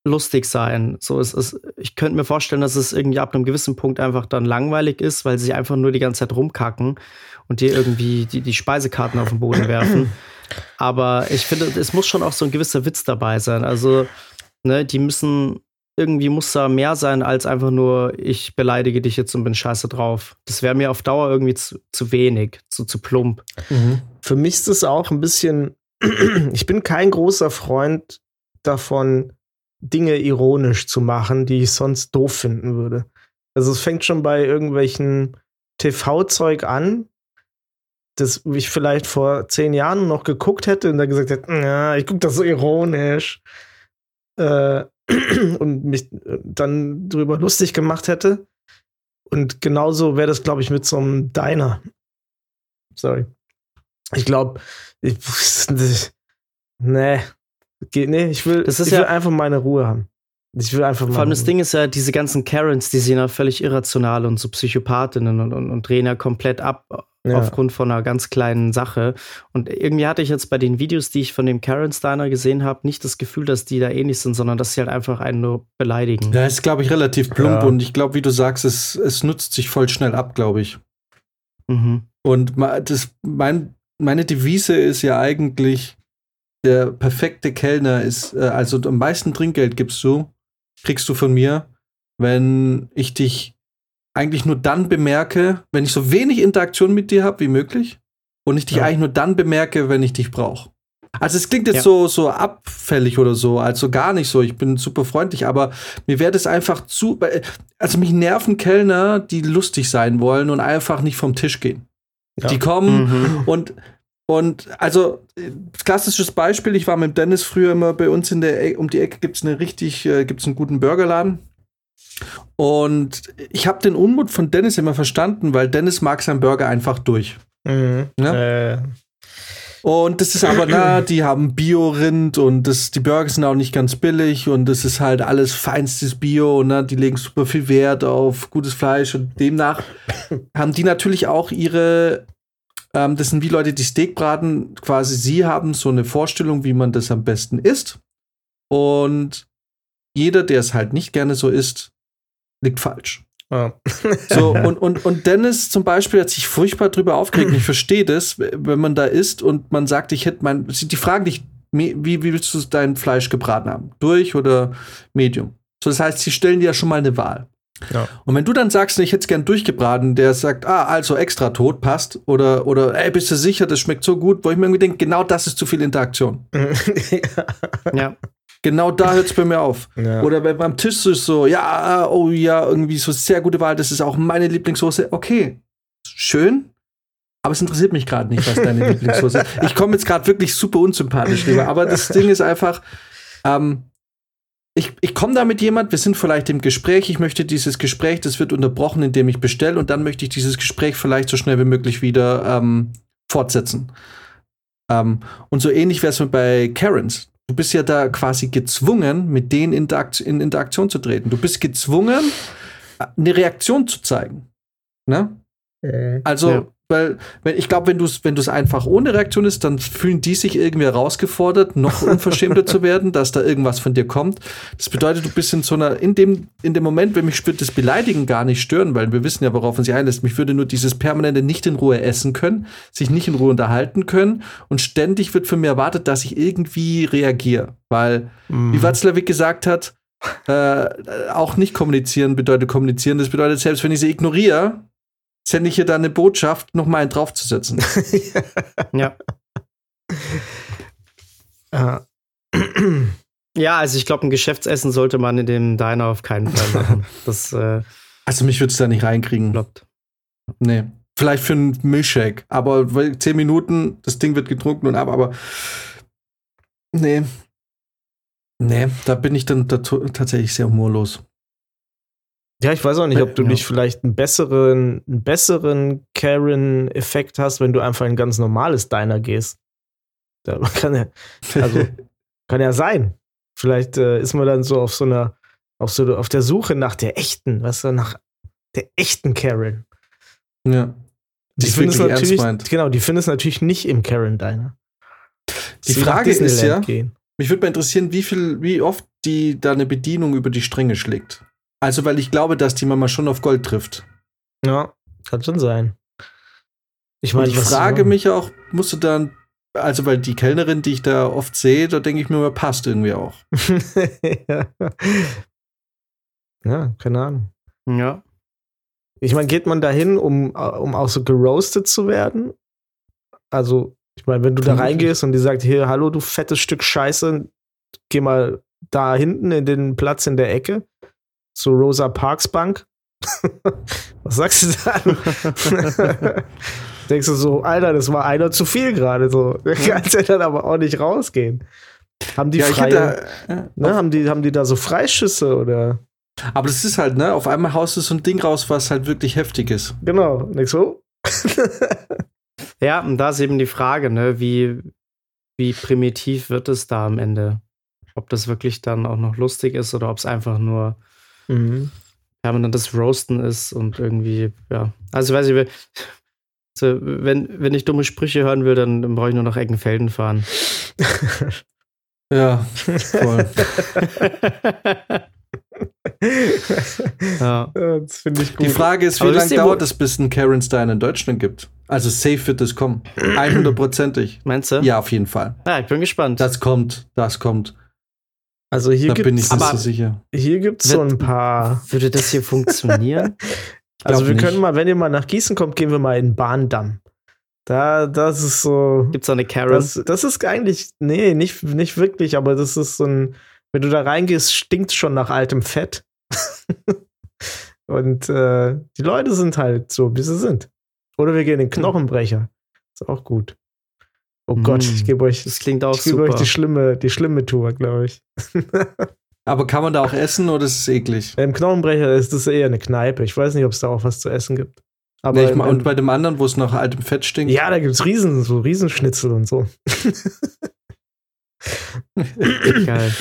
lustig sein. So, es ist, ich könnte mir vorstellen, dass es irgendwie ab einem gewissen Punkt einfach dann langweilig ist, weil sie einfach nur die ganze Zeit rumkacken und dir irgendwie die, die Speisekarten auf den Boden werfen. Aber ich finde, es muss schon auch so ein gewisser Witz dabei sein. Also, ne, die müssen irgendwie muss da mehr sein als einfach nur, ich beleidige dich jetzt und bin scheiße drauf. Das wäre mir auf Dauer irgendwie zu, zu wenig, zu, zu plump. Mhm. Für mich ist es auch ein bisschen, ich bin kein großer Freund davon, Dinge ironisch zu machen, die ich sonst doof finden würde. Also es fängt schon bei irgendwelchen TV-Zeug an, das ich vielleicht vor zehn Jahren noch geguckt hätte und da gesagt hätte, ja, ich gucke das so ironisch. Äh, und mich äh, dann drüber lustig gemacht hätte. Und genauso wäre das, glaube ich, mit so einem Diner. Sorry. Ich glaube, ich, nee, nee, ich will, das ist ich ja, will einfach meine Ruhe haben. Ich will einfach Vor allem das Ding ist ja, diese ganzen Karens, die sind ja völlig irrational und so Psychopathinnen und, und, und drehen ja komplett ab ja. aufgrund von einer ganz kleinen Sache. Und irgendwie hatte ich jetzt bei den Videos, die ich von dem Karen Steiner gesehen habe, nicht das Gefühl, dass die da ähnlich sind, sondern dass sie halt einfach einen nur beleidigen. Ja, ist, glaube ich, relativ plump ja. und ich glaube, wie du sagst, es, es nutzt sich voll schnell ab, glaube ich. Mhm. Und das, mein, meine Devise ist ja eigentlich, der perfekte Kellner ist, äh, also am meisten Trinkgeld gibst du, kriegst du von mir, wenn ich dich eigentlich nur dann bemerke, wenn ich so wenig Interaktion mit dir habe wie möglich und ich dich ja. eigentlich nur dann bemerke, wenn ich dich brauche. Also es klingt jetzt ja. so, so abfällig oder so, also gar nicht so. Ich bin super freundlich, aber mir wäre das einfach zu. Also mich nerven Kellner, die lustig sein wollen und einfach nicht vom Tisch gehen. Ja. Die kommen mhm. und und also klassisches Beispiel, ich war mit Dennis früher immer bei uns in der e um die Ecke gibt es eine richtig, äh, gibt es einen guten Burgerladen. Und ich habe den Unmut von Dennis immer verstanden, weil Dennis mag seinen Burger einfach durch. Mhm. Ne? Äh. Und das ist aber, na, die haben Bio-Rind und das, die Burger sind auch nicht ganz billig und das ist halt alles feinstes Bio, ne? Die legen super viel Wert auf gutes Fleisch und demnach haben die natürlich auch ihre, ähm, das sind wie Leute, die Steak braten, quasi sie haben so eine Vorstellung, wie man das am besten isst. Und jeder, der es halt nicht gerne so isst, liegt falsch. Oh. so, und, und, und Dennis zum Beispiel hat sich furchtbar drüber aufgeregt. ich verstehe das, wenn man da isst und man sagt, ich hätte mein. Die fragen dich, wie, wie willst du dein Fleisch gebraten haben? Durch oder Medium? So, das heißt, sie stellen dir ja schon mal eine Wahl. Ja. Und wenn du dann sagst, ich hätte es gern durchgebraten, der sagt, ah, also extra tot, passt, oder, oder ey, bist du sicher, das schmeckt so gut, wo ich mir irgendwie denke, genau das ist zu viel Interaktion. ja. Genau da hört es bei mir auf. Ja. Oder wenn beim Tisch ist so, ja, oh ja, irgendwie so sehr gute Wahl, das ist auch meine Lieblingssoße. Okay, schön, aber es interessiert mich gerade nicht, was deine Lieblingssoße ist. Ich komme jetzt gerade wirklich super unsympathisch rüber, aber das Ding ist einfach, ähm, ich, ich komme da mit jemand, wir sind vielleicht im Gespräch, ich möchte dieses Gespräch, das wird unterbrochen, indem ich bestelle und dann möchte ich dieses Gespräch vielleicht so schnell wie möglich wieder ähm, fortsetzen. Ähm, und so ähnlich wäre es bei Karens. Du bist ja da quasi gezwungen, mit denen in Interaktion zu treten. Du bist gezwungen, eine Reaktion zu zeigen. Ne? Äh, also, ja. Weil, wenn, ich glaube, wenn du es wenn einfach ohne Reaktion ist, dann fühlen die sich irgendwie herausgefordert, noch unverschämter zu werden, dass da irgendwas von dir kommt. Das bedeutet, du bist in so einer, in dem, in dem Moment, wenn mich wird das Beleidigen gar nicht stören, weil wir wissen ja, worauf man sich einlässt. Mich würde nur dieses permanente nicht in Ruhe essen können, sich nicht in Ruhe unterhalten können und ständig wird von mir erwartet, dass ich irgendwie reagiere. Weil, mhm. wie Watzlawick gesagt hat, äh, auch nicht kommunizieren bedeutet kommunizieren. Das bedeutet, selbst wenn ich sie ignoriere, sende ich hier dann eine Botschaft, noch mal einen draufzusetzen. ja. ja, also ich glaube, ein Geschäftsessen sollte man in dem Diner auf keinen Fall machen. Das, äh, also mich würde es da nicht reinkriegen. Klappt. Nee. Vielleicht für einen Milchshake, aber zehn Minuten, das Ding wird getrunken und ab, aber nee, Nee, da bin ich dann tatsächlich sehr humorlos. Ja, ich weiß auch nicht, ob du ja. nicht vielleicht einen besseren, einen besseren Karen-Effekt hast, wenn du einfach in ein ganz normales Diner gehst. Da kann ja, also, kann ja sein. Vielleicht äh, ist man dann so auf so einer, auf so auf der Suche nach der echten, weißt du, nach der echten Karen. Ja. Die, die finden es natürlich, genau, die finden es natürlich nicht im Karen Diner. Die Frage ist ja, gehen. mich würde mal interessieren, wie viel, wie oft die da eine Bedienung über die Stränge schlägt. Also, weil ich glaube, dass die Mama schon auf Gold trifft. Ja, kann schon sein. Ich meine, ich frage mich auch, musst du dann, also, weil die Kellnerin, die ich da oft sehe, da denke ich mir, passt irgendwie auch. ja. ja, keine Ahnung. Ja. Ich meine, geht man dahin, um, um auch so geroastet zu werden? Also, ich meine, wenn du da reingehst und die sagt, hier, hallo, du fettes Stück Scheiße, geh mal da hinten in den Platz in der Ecke, so Rosa Parks Bank. Was sagst du da? Denkst du so, Alter, das war einer zu viel gerade, so. Kannst ja dann aber auch nicht rausgehen. Haben die ja, freie, da, ne, haben die, haben die da so Freischüsse oder? Aber das ist halt, ne, auf einmal haust du so ein Ding raus, was halt wirklich heftig ist. Genau, nicht so? ja, und da ist eben die Frage, ne, wie, wie primitiv wird es da am Ende? Ob das wirklich dann auch noch lustig ist oder ob es einfach nur mhm. das Roasten ist und irgendwie, ja. Also, weiß ich, also, wenn, wenn ich dumme Sprüche hören will, dann, dann brauche ich nur nach Eckenfelden fahren. ja, voll. ja. Das finde ich gut. Die Frage ist, wie lange dauert es, bis ein Karen Stein in Deutschland gibt? Also safe wird es kommen. 100%ig. Meinst du? Ja, auf jeden Fall. Ja, ich bin gespannt. Das kommt, das kommt. Also hier da ich nicht so. Hier gibt es so ein paar. Würde das hier funktionieren? also wir nicht. können mal, wenn ihr mal nach Gießen kommt, gehen wir mal in Bahndamm. Da, das ist so. Gibt es eine Karen? Das, das, ist eigentlich, nee, nicht, nicht wirklich, aber das ist so ein, wenn du da reingehst, stinkt schon nach altem Fett. Und äh, die Leute sind halt so, wie sie sind. Oder wir gehen in den. Knochenbrecher. Ist auch gut. Oh mm, Gott, ich gebe euch, das klingt auch ich gebe euch die schlimme, die schlimme Tour, glaube ich. Aber kann man da auch essen oder ist es eklig? Im Knochenbrecher ist das eher eine Kneipe. Ich weiß nicht, ob es da auch was zu essen gibt. Aber nee, mein, und bei dem anderen, wo es nach altem Fett stinkt? Ja, da gibt es Riesen, so Riesenschnitzel und so. Geil.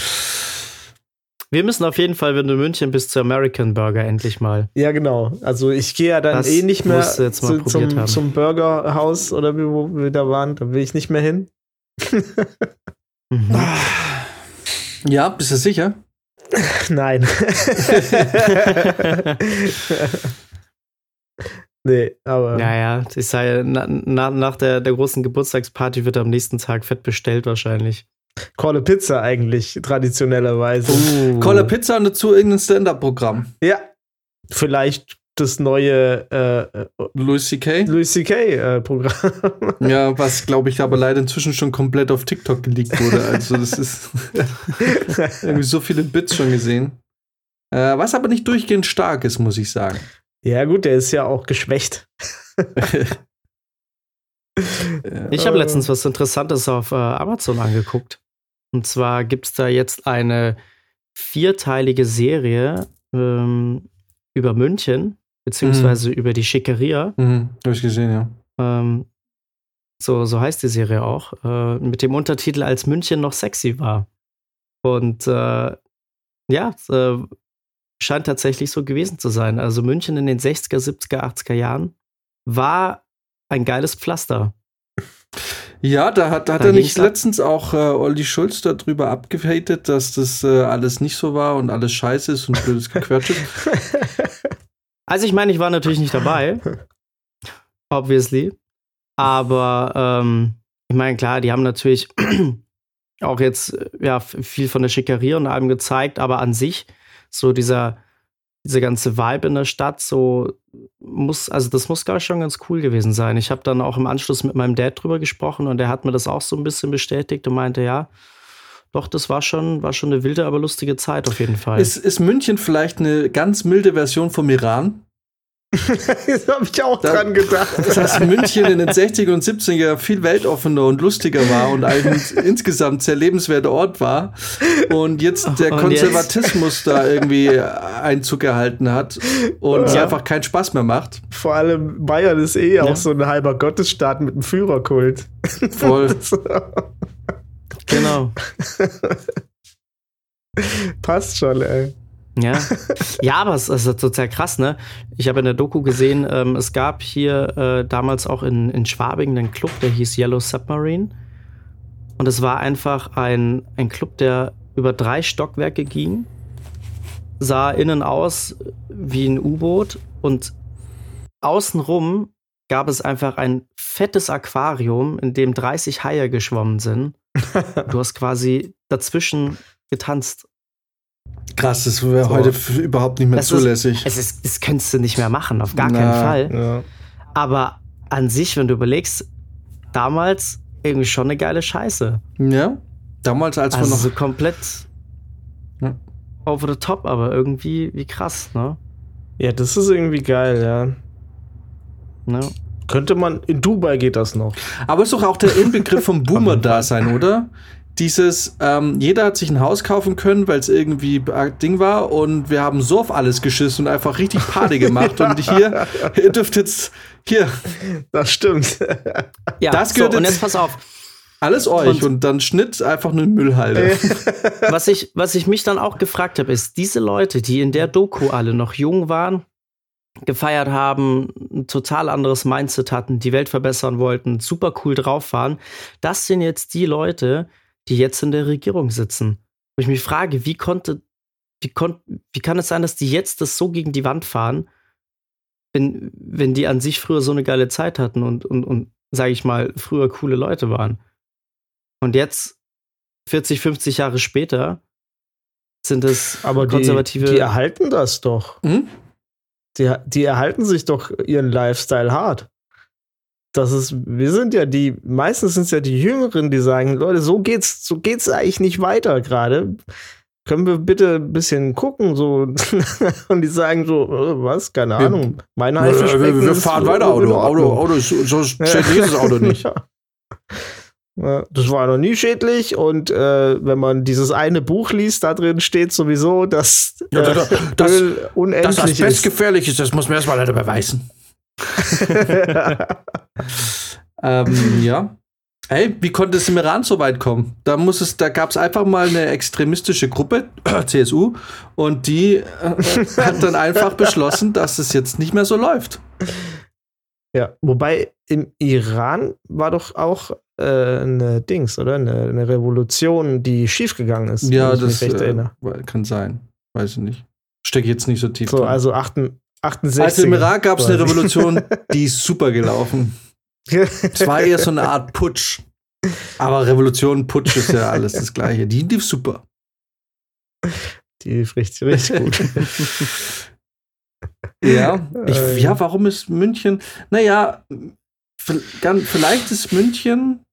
Wir müssen auf jeden Fall, wenn du in München bist, zu American Burger endlich mal. Ja, genau. Also ich gehe ja dann das eh nicht mehr zu, zum, zum Burgerhaus oder wie, wo wir da waren. Da will ich nicht mehr hin. mhm. Ja, bist du sicher? Nein. nee, aber. Ja, ja. Ich sage, na, na, nach der, der großen Geburtstagsparty wird am nächsten Tag fett bestellt wahrscheinlich. Call a Pizza eigentlich, traditionellerweise. Uh. Call a Pizza und dazu irgendein Stand-Up-Programm. Ja. Vielleicht das neue äh, äh Louis C.K. Louis C.K. Äh, Programm. Ja, was glaube ich aber leider inzwischen schon komplett auf TikTok geleakt wurde. Also das ist irgendwie so viele Bits schon gesehen. Äh, was aber nicht durchgehend stark ist, muss ich sagen. Ja gut, der ist ja auch geschwächt. ich habe letztens was Interessantes auf äh, Amazon angeguckt. Und zwar gibt es da jetzt eine vierteilige Serie ähm, über München, beziehungsweise mhm. über die Schickeria. Mhm, habe ich gesehen, ja. Ähm, so, so heißt die Serie auch. Äh, mit dem Untertitel Als München noch sexy war. Und äh, ja, äh, scheint tatsächlich so gewesen zu sein. Also München in den 60er, 70er, 80er Jahren war ein geiles Pflaster. Ja, da hat, hat da er nicht letztens auch äh, Olli Schulz darüber abgehatet, dass das äh, alles nicht so war und alles scheiße ist und blödes Gequatscht ist. Also ich meine, ich war natürlich nicht dabei. Obviously. Aber ähm, ich meine, klar, die haben natürlich auch jetzt ja viel von der Schickeria und allem gezeigt, aber an sich so dieser diese ganze Vibe in der Stadt, so muss, also das muss gar schon ganz cool gewesen sein. Ich habe dann auch im Anschluss mit meinem Dad drüber gesprochen und der hat mir das auch so ein bisschen bestätigt und meinte, ja, doch, das war schon, war schon eine wilde, aber lustige Zeit auf jeden Fall. Ist, ist München vielleicht eine ganz milde Version vom Iran? das habe ich auch da, dran gedacht. Dass München in den 60er und 70er viel weltoffener und lustiger war und ein insgesamt sehr lebenswerter Ort war. Und jetzt der und Konservatismus jetzt? da irgendwie Einzug gehalten hat und es einfach keinen Spaß mehr macht. Vor allem Bayern ist eh ja. auch so ein halber Gottesstaat mit einem Führerkult. Voll. genau. Passt schon, ey. Ja, ja, aber es ist total krass, ne? Ich habe in der Doku gesehen, ähm, es gab hier äh, damals auch in, in Schwabing einen Club, der hieß Yellow Submarine. Und es war einfach ein, ein Club, der über drei Stockwerke ging, sah innen aus wie ein U-Boot und außenrum gab es einfach ein fettes Aquarium, in dem 30 Haie geschwommen sind. du hast quasi dazwischen getanzt. Krass, das wäre so. heute überhaupt nicht mehr das zulässig. Ist, es ist, das könntest du nicht mehr machen, auf gar Na, keinen Fall. Ja. Aber an sich, wenn du überlegst, damals irgendwie schon eine geile Scheiße. Ja, damals als also wir noch. So komplett ja. over the top, aber irgendwie wie krass, ne? Ja, das ist irgendwie geil, ja. Ne? Könnte man, in Dubai geht das noch. Aber ist doch auch der Inbegriff vom Boomer-Dasein, oder? Dieses, ähm, jeder hat sich ein Haus kaufen können, weil es irgendwie Ding war und wir haben so auf alles geschissen und einfach richtig Party gemacht und hier, ihr dürft jetzt, hier. Das stimmt. Ja, das gehört so, und jetzt pass auf. Alles euch und, und dann Schnitt einfach eine Müllhalde. was, ich, was ich mich dann auch gefragt habe, ist, diese Leute, die in der Doku alle noch jung waren, gefeiert haben, ein total anderes Mindset hatten, die Welt verbessern wollten, super cool drauf waren, das sind jetzt die Leute, die jetzt in der Regierung sitzen. Wo ich mich frage, wie konnte, wie, kon, wie kann es sein, dass die jetzt das so gegen die Wand fahren, wenn, wenn die an sich früher so eine geile Zeit hatten und, und, und sage ich mal, früher coole Leute waren. Und jetzt, 40, 50 Jahre später, sind es aber konservative. Die, die erhalten das doch. Hm? Die, die erhalten sich doch ihren Lifestyle hart das ist, wir sind ja die, meistens sind es ja die Jüngeren, die sagen, Leute, so geht's, so geht's eigentlich nicht weiter gerade. Können wir bitte ein bisschen gucken, so und die sagen so, äh, was, keine Ahnung. Meine wir, wir, wir fahren weiter Auto. Auto, Auto, so, schädlich das Auto nicht. ja. Das war noch nie schädlich und äh, wenn man dieses eine Buch liest, da drin steht sowieso, dass ja, das, äh, das, Öl unendlich dass das Best gefährlich ist, das muss man erstmal leider beweisen. ähm, ja. Ey, wie konnte es im Iran so weit kommen? Da muss es, da gab es einfach mal eine extremistische Gruppe, CSU, und die äh, hat dann einfach beschlossen, dass es jetzt nicht mehr so läuft. Ja, wobei im Iran war doch auch äh, eine Dings, oder? Eine, eine, Revolution, die schiefgegangen ist. Ja, das äh, kann sein. Weiß ich nicht. Stecke jetzt nicht so tief. So, drin. also 68. Also im Irak gab es eine Revolution, die ist super gelaufen. Es war eher so eine Art Putsch. Aber Revolution, Putsch ist ja alles das Gleiche. Die lief super. Die lief richtig, richtig gut. ja, ich, äh, ja, warum ist München? Naja, vielleicht ist München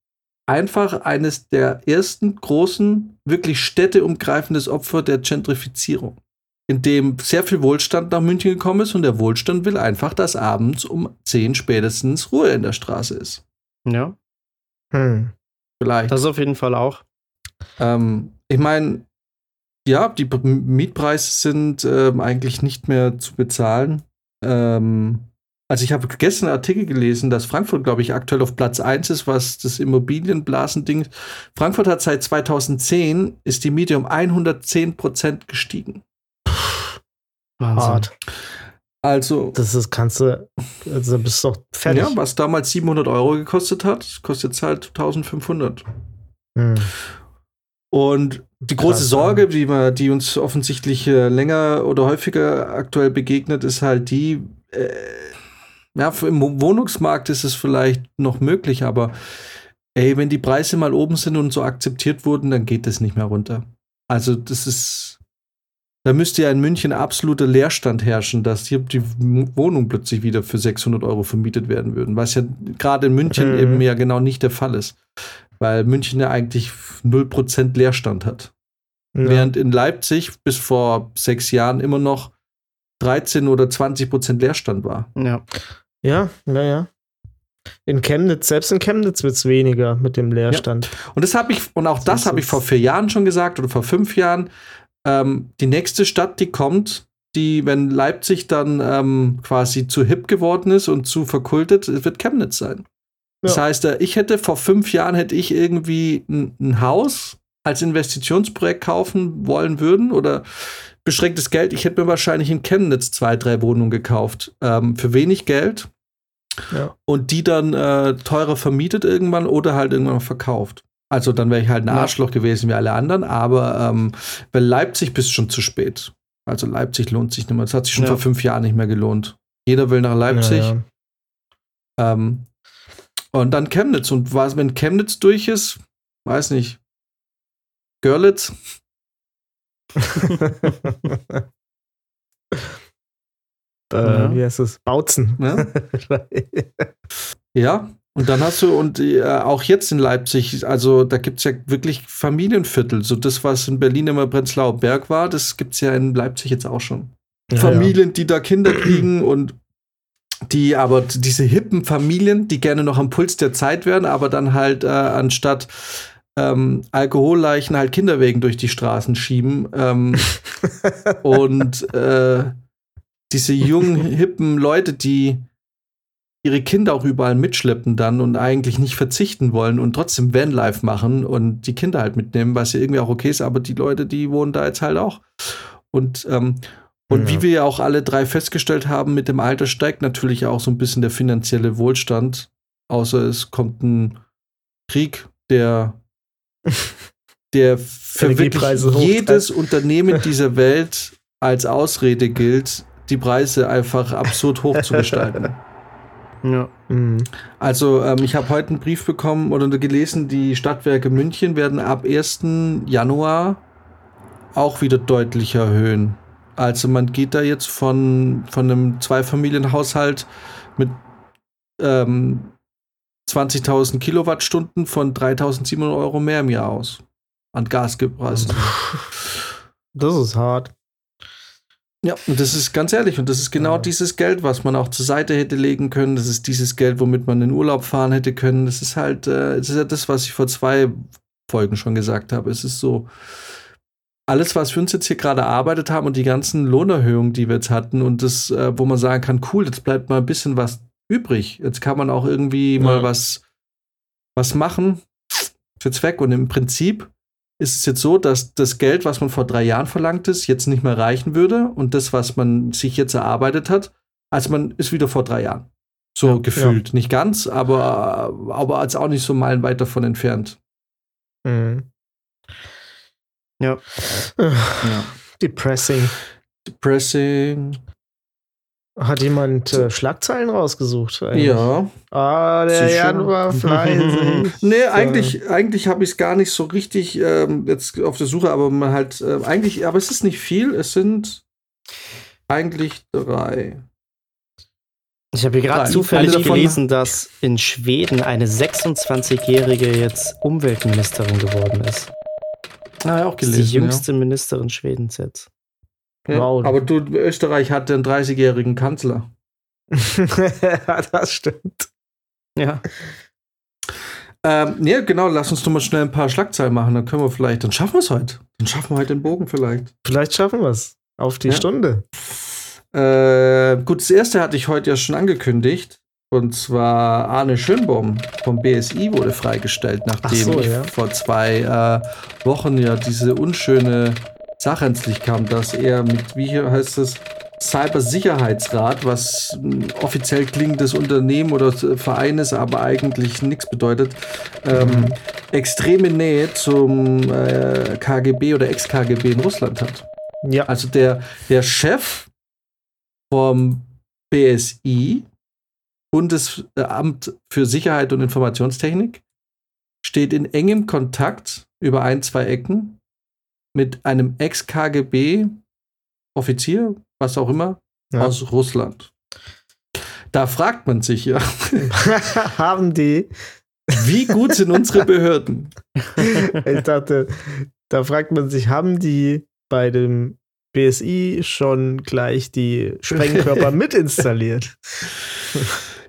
einfach eines der ersten großen, wirklich städteumgreifendes Opfer der Gentrifizierung in dem sehr viel Wohlstand nach München gekommen ist und der Wohlstand will einfach, dass abends um 10 spätestens Ruhe in der Straße ist. Ja. Hm. Vielleicht. Das auf jeden Fall auch. Ähm, ich meine, ja, die Mietpreise sind ähm, eigentlich nicht mehr zu bezahlen. Ähm, also ich habe gestern einen Artikel gelesen, dass Frankfurt, glaube ich, aktuell auf Platz 1 ist, was das Immobilienblasending. Frankfurt hat seit 2010 ist die Miete um 110 Prozent gestiegen. Wahnsinn. Hart. Also. Das ist, kannst du, also bist du doch fertig. Ja, was damals 700 Euro gekostet hat, kostet jetzt halt 1500. Hm. Und die große Krass, Sorge, die, wir, die uns offensichtlich äh, länger oder häufiger aktuell begegnet, ist halt die, äh, ja, im Wohnungsmarkt ist es vielleicht noch möglich, aber ey, wenn die Preise mal oben sind und so akzeptiert wurden, dann geht das nicht mehr runter. Also, das ist, da müsste ja in München absoluter Leerstand herrschen, dass hier die Wohnung plötzlich wieder für 600 Euro vermietet werden würden, was ja gerade in München mhm. eben ja genau nicht der Fall ist, weil München ja eigentlich 0% Leerstand hat. Ja. Während in Leipzig bis vor sechs Jahren immer noch 13 oder 20 Prozent Leerstand war. Ja. Ja, naja. In Chemnitz, selbst in Chemnitz wird es weniger mit dem Leerstand. Ja. Und das habe ich, und auch das, das habe ich vor vier Jahren schon gesagt oder vor fünf Jahren. Ähm, die nächste Stadt, die kommt, die, wenn Leipzig dann ähm, quasi zu hip geworden ist und zu verkultet, wird Chemnitz sein. Ja. Das heißt, äh, ich hätte vor fünf Jahren hätte ich irgendwie ein, ein Haus als Investitionsprojekt kaufen wollen würden oder beschränktes Geld. Ich hätte mir wahrscheinlich in Chemnitz zwei, drei Wohnungen gekauft. Ähm, für wenig Geld. Ja. Und die dann äh, teurer vermietet irgendwann oder halt irgendwann verkauft. Also dann wäre ich halt ein Arschloch gewesen wie alle anderen, aber ähm, bei Leipzig bist schon zu spät. Also Leipzig lohnt sich nicht mehr. Das hat sich schon ja. vor fünf Jahren nicht mehr gelohnt. Jeder will nach Leipzig. Ja, ähm, und dann Chemnitz. Und was, wenn Chemnitz durch ist, weiß nicht. Görlitz. äh, wie heißt es? Bautzen. Ja. ja, und dann hast du, und äh, auch jetzt in Leipzig, also da gibt es ja wirklich Familienviertel. So das, was in Berlin immer Prenzlauer Berg war, das gibt es ja in Leipzig jetzt auch schon. Ja, Familien, ja. die da Kinder kriegen und die aber diese hippen Familien, die gerne noch am Puls der Zeit wären, aber dann halt äh, anstatt ähm, Alkoholleichen halt Kinderwegen durch die Straßen schieben ähm, und äh, diese jungen, hippen Leute, die ihre Kinder auch überall mitschleppen dann und eigentlich nicht verzichten wollen und trotzdem Vanlife machen und die Kinder halt mitnehmen, was ja irgendwie auch okay ist, aber die Leute, die wohnen da jetzt halt auch. Und, ähm, und ja. wie wir ja auch alle drei festgestellt haben, mit dem Alter steigt natürlich auch so ein bisschen der finanzielle Wohlstand, außer es kommt ein Krieg, der der für wirklich jedes Unternehmen dieser Welt als Ausrede gilt, die Preise einfach absurd hoch zu gestalten. Ja. Mhm. Also, ähm, ich habe heute einen Brief bekommen oder gelesen, die Stadtwerke München werden ab 1. Januar auch wieder deutlich erhöhen. Also, man geht da jetzt von, von einem Zweifamilienhaushalt mit ähm, 20.000 Kilowattstunden von 3.700 Euro mehr im Jahr aus. An Gaspreisen. Das ist hart. Ja, und das ist ganz ehrlich, und das ist genau ja. dieses Geld, was man auch zur Seite hätte legen können. Das ist dieses Geld, womit man in Urlaub fahren hätte können. Das ist halt, äh, das ist ja das, was ich vor zwei Folgen schon gesagt habe. Es ist so, alles, was wir uns jetzt hier gerade erarbeitet haben und die ganzen Lohnerhöhungen, die wir jetzt hatten, und das, äh, wo man sagen kann, cool, jetzt bleibt mal ein bisschen was übrig. Jetzt kann man auch irgendwie ja. mal was, was machen. Ist jetzt weg. Und im Prinzip ist es jetzt so, dass das Geld, was man vor drei Jahren verlangt ist, jetzt nicht mehr reichen würde und das, was man sich jetzt erarbeitet hat, also man ist wieder vor drei Jahren. So ja, gefühlt. Ja. Nicht ganz, aber, aber als auch nicht so meilenweit davon entfernt. Mhm. Ja. ja. Depressing. Depressing. Hat jemand äh, Schlagzeilen rausgesucht? Eigentlich? Ja. Ah, der Sicher. Jan war fleißig. nee, eigentlich, eigentlich habe ich es gar nicht so richtig ähm, jetzt auf der Suche, aber man halt, äh, eigentlich, aber es ist nicht viel, es sind eigentlich drei. Ich habe hier gerade zufällig gelesen, dass in Schweden eine 26-Jährige jetzt Umweltministerin geworden ist. Ah, ja, auch gelesen. Die jüngste ja. Ministerin Schwedens jetzt. Ja, wow. Aber du, Österreich hat den 30-jährigen Kanzler. das stimmt. Ja. Ähm, ja, genau, lass uns doch mal schnell ein paar Schlagzeilen machen, dann können wir vielleicht, dann schaffen wir es heute. Dann schaffen wir heute den Bogen vielleicht. Vielleicht schaffen wir es. Auf die ja. Stunde. Äh, gut, das erste hatte ich heute ja schon angekündigt. Und zwar Arne Schönbaum vom BSI wurde freigestellt, nachdem so, ja. vor zwei äh, Wochen ja diese unschöne Sache ins Licht kam, dass er mit, wie hier heißt es, Cybersicherheitsrat, was offiziell klingendes Unternehmen oder Verein ist, aber eigentlich nichts bedeutet, ähm, mhm. extreme Nähe zum äh, KGB oder Ex-KGB in Russland hat. Ja. Also der, der Chef vom BSI, Bundesamt für Sicherheit und Informationstechnik, steht in engem Kontakt über ein, zwei Ecken mit einem Ex-KGB-Offizier, was auch immer, ja. aus Russland. Da fragt man sich ja. Haben die. Wie gut sind unsere Behörden? ich dachte, da fragt man sich, haben die bei dem BSI schon gleich die Sprengkörper mit installiert.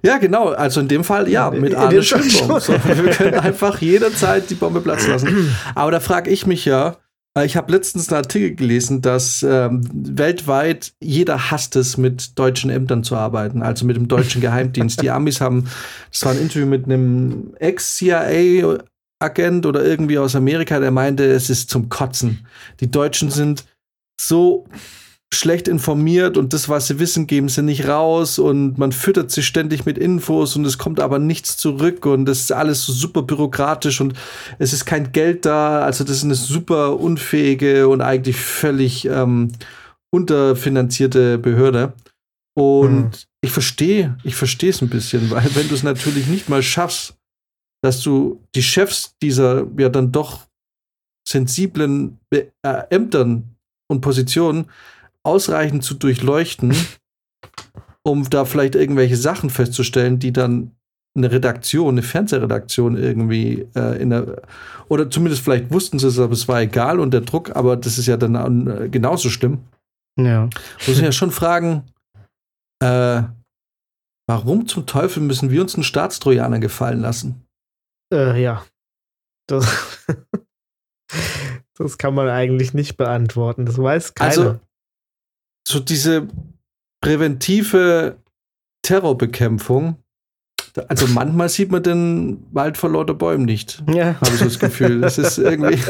Ja, genau. Also in dem Fall, ja, mit in Arne. So, wir können einfach jederzeit die Bombe platzen lassen. Aber da frage ich mich ja, ich habe letztens einen Artikel gelesen, dass ähm, weltweit jeder hasst es, mit deutschen Ämtern zu arbeiten, also mit dem deutschen Geheimdienst. Die Amis haben, das war ein Interview mit einem Ex-CIA-Agent oder irgendwie aus Amerika, der meinte, es ist zum Kotzen. Die Deutschen sind so schlecht informiert und das, was sie wissen, geben sie nicht raus und man füttert sie ständig mit Infos und es kommt aber nichts zurück und das ist alles so super bürokratisch und es ist kein Geld da. Also das ist eine super unfähige und eigentlich völlig ähm, unterfinanzierte Behörde. Und hm. ich verstehe, ich verstehe es ein bisschen, weil wenn du es natürlich nicht mal schaffst, dass du die Chefs dieser ja dann doch sensiblen äh, Ämtern und Positionen ausreichend zu durchleuchten, um da vielleicht irgendwelche Sachen festzustellen, die dann eine Redaktion, eine Fernsehredaktion irgendwie äh, in der oder zumindest vielleicht wussten sie es, aber es war egal und der Druck, aber das ist ja dann äh, genauso schlimm. Ja. Muss ich ja schon fragen, äh, warum zum Teufel müssen wir uns einen Staatstrojaner gefallen lassen? Äh, ja. Das, das kann man eigentlich nicht beantworten. Das weiß keiner. Also, so diese präventive Terrorbekämpfung. Also manchmal sieht man den Wald vor lauter Bäumen nicht. Ja. Habe ich so das Gefühl. Das ist irgendwie.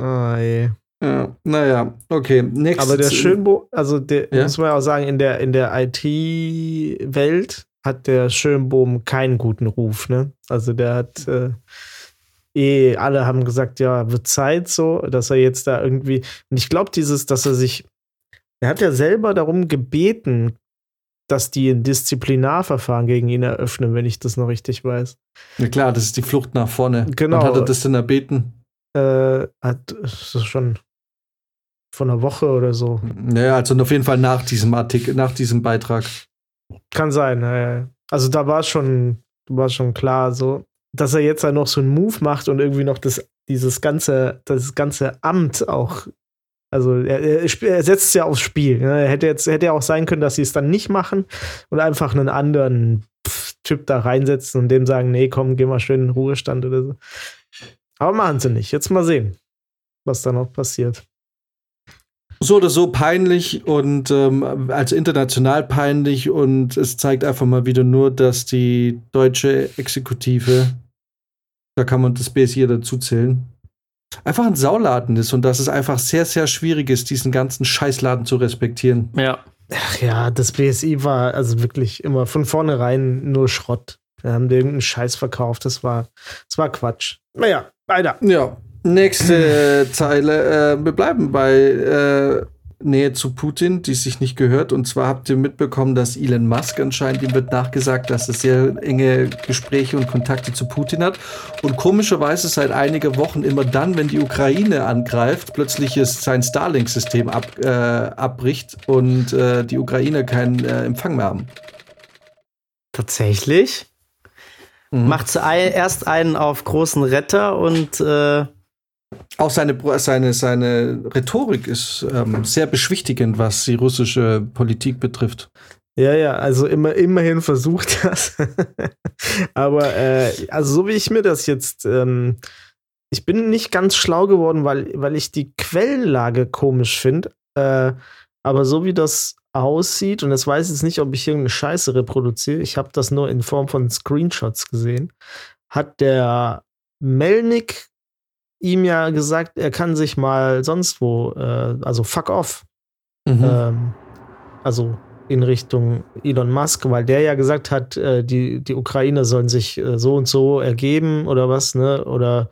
oh, je. Ja, naja, okay. Nächstes Aber der Schönbo, also der, ja? muss man auch sagen, in der, in der IT-Welt hat der Schönbohm keinen guten Ruf, ne? Also der hat äh, eh, alle haben gesagt, ja, wird Zeit so, dass er jetzt da irgendwie. Und ich glaube, dieses, dass er sich. Er hat ja selber darum gebeten, dass die ein Disziplinarverfahren gegen ihn eröffnen, wenn ich das noch richtig weiß. Ja klar, das ist die Flucht nach vorne. Genau. Und hat er das denn erbeten? Äh, hat das schon von einer Woche oder so. Naja, also auf jeden Fall nach diesem Artikel, nach diesem Beitrag. Kann sein, also da war es schon, war schon klar so dass er jetzt halt noch so einen Move macht und irgendwie noch das, dieses ganze, das ganze Amt auch. Also er, er, setzt es ja aufs Spiel. Ne? Er hätte jetzt hätte ja auch sein können, dass sie es dann nicht machen und einfach einen anderen Typ da reinsetzen und dem sagen, nee, komm, geh mal schön in den Ruhestand oder so. Aber machen sie nicht. Jetzt mal sehen, was da noch passiert so oder so peinlich und ähm, als international peinlich und es zeigt einfach mal wieder nur, dass die deutsche Exekutive, da kann man das BSI dazu zählen, einfach ein Sauladen ist und dass es einfach sehr, sehr schwierig ist, diesen ganzen Scheißladen zu respektieren. Ja. Ach ja, das BSI war also wirklich immer von vornherein nur Schrott. Wir haben irgendeinen Scheiß verkauft. Das war, das war Quatsch. Naja, weiter. Ja, Nächste Zeile. Äh, wir bleiben bei äh, Nähe zu Putin, die sich nicht gehört. Und zwar habt ihr mitbekommen, dass Elon Musk anscheinend, ihm wird nachgesagt, dass er sehr enge Gespräche und Kontakte zu Putin hat. Und komischerweise seit einiger Wochen immer dann, wenn die Ukraine angreift, plötzlich ist sein Starlink-System ab, äh, abbricht und äh, die Ukraine keinen äh, Empfang mehr haben. Tatsächlich? Mhm. Macht erst einen auf großen Retter und äh auch seine, seine, seine Rhetorik ist ähm, sehr beschwichtigend, was die russische Politik betrifft. Ja, ja, also immer, immerhin versucht das. Aber äh, also so wie ich mir das jetzt, ähm, ich bin nicht ganz schlau geworden, weil, weil ich die Quellenlage komisch finde. Äh, aber so wie das aussieht, und das weiß jetzt nicht, ob ich irgendeine Scheiße reproduziere, ich habe das nur in Form von Screenshots gesehen, hat der Melnik ihm ja gesagt, er kann sich mal sonst wo, äh, also fuck off. Mhm. Ähm, also in Richtung Elon Musk, weil der ja gesagt hat, äh, die, die Ukraine sollen sich äh, so und so ergeben oder was, ne? Oder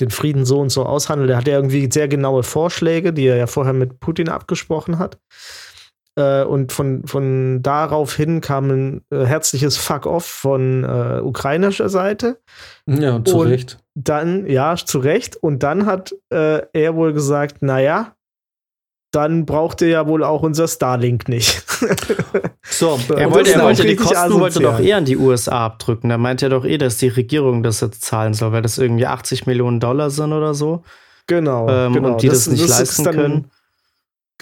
den Frieden so und so aushandeln. Der hat ja irgendwie sehr genaue Vorschläge, die er ja vorher mit Putin abgesprochen hat. Äh, und von, von darauf hin kam ein äh, herzliches Fuck-off von äh, ukrainischer Seite. Ja, und zu und Recht. Dann, ja, zu Recht. Und dann hat äh, er wohl gesagt, naja, dann braucht er ja wohl auch unser Starlink nicht. so, er wollte, er wollte die Kosten asozial. wollte doch eher an die USA abdrücken. Da meint er doch eh, dass die Regierung das jetzt zahlen soll, weil das irgendwie 80 Millionen Dollar sind oder so. Genau, ähm, genau. Und die das, das nicht das leisten können.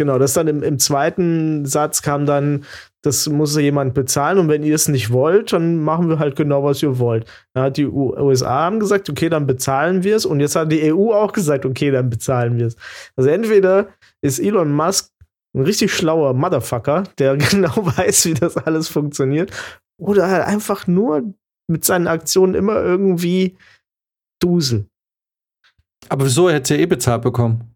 Genau, das dann im, im zweiten Satz kam dann, das muss jemand bezahlen und wenn ihr es nicht wollt, dann machen wir halt genau, was ihr wollt. Dann hat die USA haben gesagt, okay, dann bezahlen wir es und jetzt hat die EU auch gesagt, okay, dann bezahlen wir es. Also entweder ist Elon Musk ein richtig schlauer Motherfucker, der genau weiß, wie das alles funktioniert, oder halt einfach nur mit seinen Aktionen immer irgendwie Dusel. Aber wieso hätte er eh bezahlt bekommen?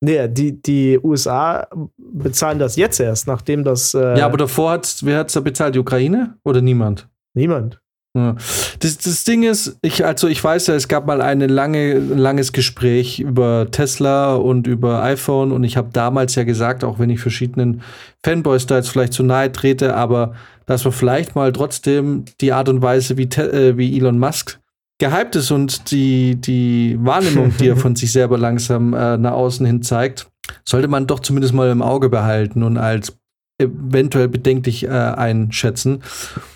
Nee, die, die USA bezahlen das jetzt erst, nachdem das. Äh ja, aber davor hat wer hat's da bezahlt? Die Ukraine oder niemand? Niemand. Ja. Das, das Ding ist, ich, also ich weiß ja, es gab mal eine lange, ein langes Gespräch über Tesla und über iPhone und ich habe damals ja gesagt, auch wenn ich verschiedenen Fanboys da jetzt vielleicht zu nahe trete, aber dass man vielleicht mal trotzdem die Art und Weise, wie, äh, wie Elon Musk gehypt ist und die, die Wahrnehmung, die er von sich selber langsam äh, nach außen hin zeigt, sollte man doch zumindest mal im Auge behalten und als eventuell bedenklich äh, einschätzen.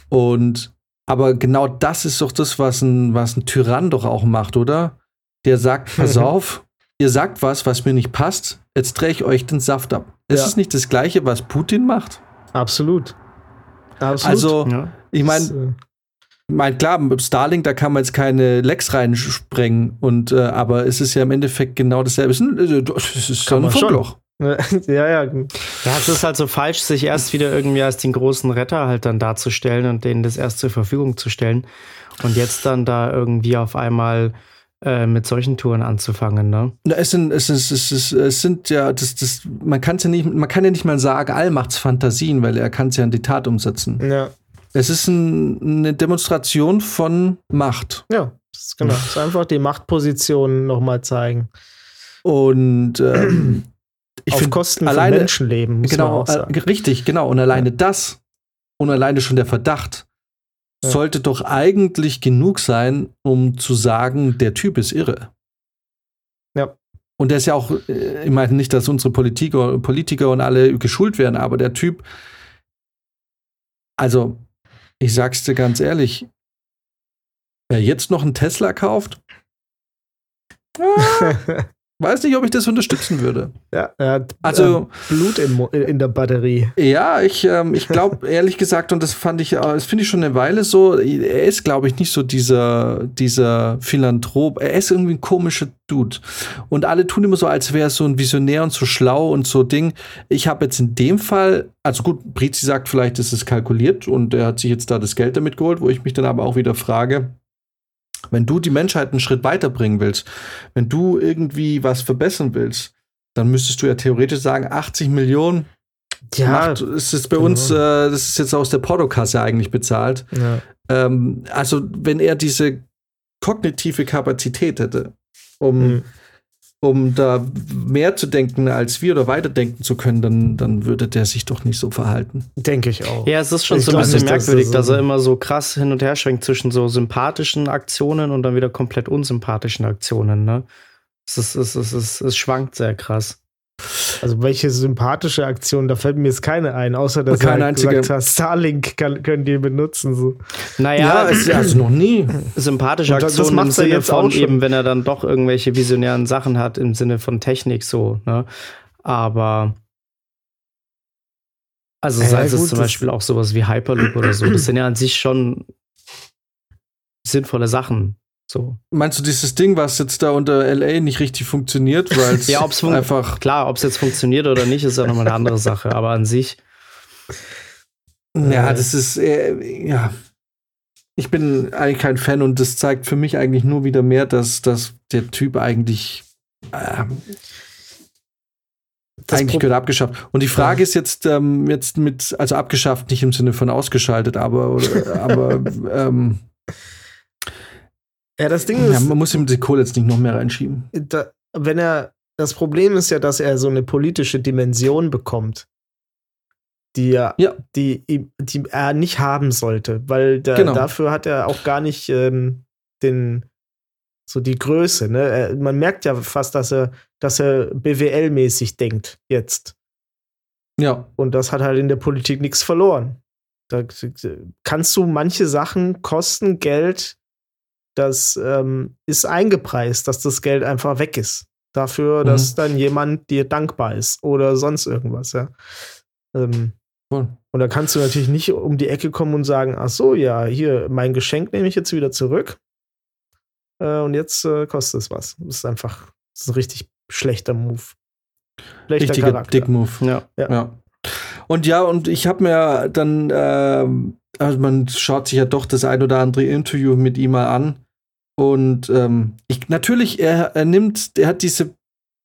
Und aber genau das ist doch das, was ein, was ein Tyrann doch auch macht, oder? Der sagt, pass auf, ihr sagt was, was mir nicht passt, jetzt drehe ich euch den Saft ab. Ja. Ist es nicht das Gleiche, was Putin macht? Absolut. Absolut. Also, ja. ich meine, mein, klar, Starlink, da kann man jetzt keine Lecks reinsprengen, und, äh, aber es ist ja im Endeffekt genau dasselbe. Es ist, so ein Funkloch. ja, ja. Ja, es ist halt so falsch, sich erst wieder irgendwie als den großen Retter halt dann darzustellen und denen das erst zur Verfügung zu stellen und jetzt dann da irgendwie auf einmal äh, mit solchen Touren anzufangen, ne? Es sind, es ist, es ist, es sind ja, das, das, man kann ja nicht, man kann ja nicht mal sagen, Allmachtsfantasien, weil er kann es ja in die Tat umsetzen. Ja. Es ist ein, eine Demonstration von Macht. Ja, das ist genau. Es ist einfach die Machtposition nochmal zeigen. Und ähm, ich finde Kosten alleine, von Menschenleben. Muss genau, äh, richtig, genau. Und alleine ja. das und alleine schon der Verdacht ja. sollte doch eigentlich genug sein, um zu sagen, der Typ ist irre. Ja. Und der ist ja auch, äh, ich meine nicht, dass unsere Politiker, Politiker und alle geschult werden, aber der Typ, also ich sag's dir ganz ehrlich, wer jetzt noch einen Tesla kauft, ah, weiß nicht, ob ich das unterstützen würde. Ja, er hat also, äh, Blut in, in, der Batterie. Ja, ich, ähm, ich glaube, ehrlich gesagt, und das fand ich, äh, das finde ich schon eine Weile so, er ist, glaube ich, nicht so dieser, dieser Philanthrop. Er ist irgendwie ein komischer Dude. Und alle tun immer so, als wäre er so ein Visionär und so schlau und so Ding. Ich habe jetzt in dem Fall, also gut, Brizi sagt, vielleicht ist es kalkuliert und er hat sich jetzt da das Geld damit geholt, wo ich mich dann aber auch wieder frage, wenn du die Menschheit einen Schritt weiterbringen willst, wenn du irgendwie was verbessern willst, dann müsstest du ja theoretisch sagen, 80 Millionen ja, macht, ist es bei genau. uns, äh, das ist jetzt aus der Portokasse eigentlich bezahlt. Ja. Ähm, also, wenn er diese kognitive Kapazität hätte, um mhm um da mehr zu denken als wir oder weiterdenken zu können, dann, dann würde der sich doch nicht so verhalten. Denke ich auch. Ja, es ist schon ich so ein bisschen merkwürdig, dass, dass er immer so krass hin und her schwenkt zwischen so sympathischen Aktionen und dann wieder komplett unsympathischen Aktionen. Ne? Es, ist, es, ist, es, es schwankt sehr krass. Also welche sympathische Aktion, da fällt mir jetzt keine ein, außer dass keine halt gesagt hat, Starlink kann, können die benutzen. So. Naja, ja, es, also noch nie. Sympathische Aktion im Sinne jetzt von eben, wenn er dann doch irgendwelche visionären Sachen hat, im Sinne von Technik so, ne? Aber also sei es zum Beispiel auch sowas wie Hyperloop oder so, das sind ja an sich schon sinnvolle Sachen. So. Meinst du dieses Ding, was jetzt da unter LA nicht richtig funktioniert, weil es ja, ob's fun einfach klar, ob es jetzt funktioniert oder nicht, ist ja nochmal eine andere Sache. Aber an sich. Ja, äh, das ist äh, ja. Ich bin eigentlich kein Fan und das zeigt für mich eigentlich nur wieder mehr, dass, dass der Typ eigentlich äh, eigentlich gehört abgeschafft. Und die Frage ja. ist jetzt, ähm, jetzt mit, also abgeschafft, nicht im Sinne von ausgeschaltet, aber, aber ähm, ja, das Ding ist. Ja, man muss ihm die Kohle jetzt nicht noch mehr reinschieben. Da, wenn er. Das Problem ist ja, dass er so eine politische Dimension bekommt, die er, ja. die, die er nicht haben sollte, weil da, genau. dafür hat er auch gar nicht ähm, den so die Größe. Ne? Er, man merkt ja fast, dass er, dass er BWL-mäßig denkt jetzt. Ja. Und das hat halt in der Politik nichts verloren. Da kannst du manche Sachen kosten Geld das ähm, ist eingepreist, dass das Geld einfach weg ist. dafür, mhm. dass dann jemand dir dankbar ist oder sonst irgendwas, ja. Ähm, cool. Und da kannst du natürlich nicht um die Ecke kommen und sagen, ach so, ja, hier, mein Geschenk nehme ich jetzt wieder zurück. Äh, und jetzt äh, kostet es was. Das ist einfach, das ist ein richtig schlechter Move. Schlechter Richtiger Charakter. Dick-Move. Ja. ja. ja. Und ja, und ich habe mir dann, äh, also man schaut sich ja doch das ein oder andere Interview mit ihm mal an. Und ähm, ich, natürlich, er, er nimmt, er hat diese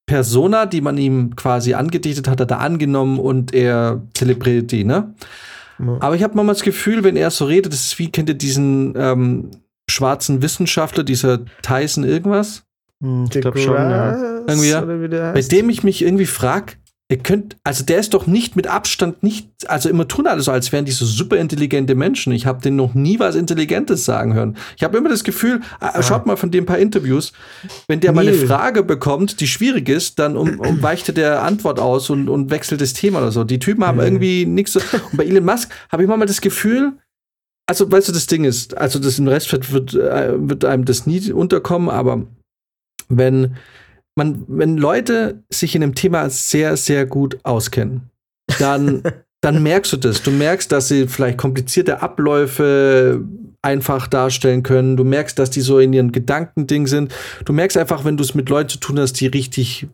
Persona, die man ihm quasi angedichtet hat, hat er angenommen und er zelebriert die, ne? Ja. Aber ich habe manchmal das Gefühl, wenn er so redet, das ist wie, kennt ihr diesen ähm, schwarzen Wissenschaftler, dieser Tyson irgendwas? Hm, ich glaube schon, ja. Irgendwie, ja. Bei dem ich mich irgendwie frage, Ihr könnt, also der ist doch nicht mit Abstand nicht, also immer tun alle so, als wären die so super intelligente Menschen. Ich habe den noch nie was Intelligentes sagen hören. Ich habe immer das Gefühl, ah. schaut mal von dem paar Interviews, wenn der Neil. mal eine Frage bekommt, die schwierig ist, dann um, um weicht der Antwort aus und, und wechselt das Thema oder so. Die Typen haben mhm. irgendwie nichts. So. Und bei Elon Musk habe ich manchmal das Gefühl, also weißt du, das Ding ist, also das im Rest wird, wird, äh, wird einem das nie unterkommen, aber wenn man, wenn Leute sich in einem Thema sehr, sehr gut auskennen, dann, dann merkst du das. Du merkst, dass sie vielleicht komplizierte Abläufe einfach darstellen können. Du merkst, dass die so in ihren Gedankending sind. Du merkst einfach, wenn du es mit Leuten zu tun hast, die richtig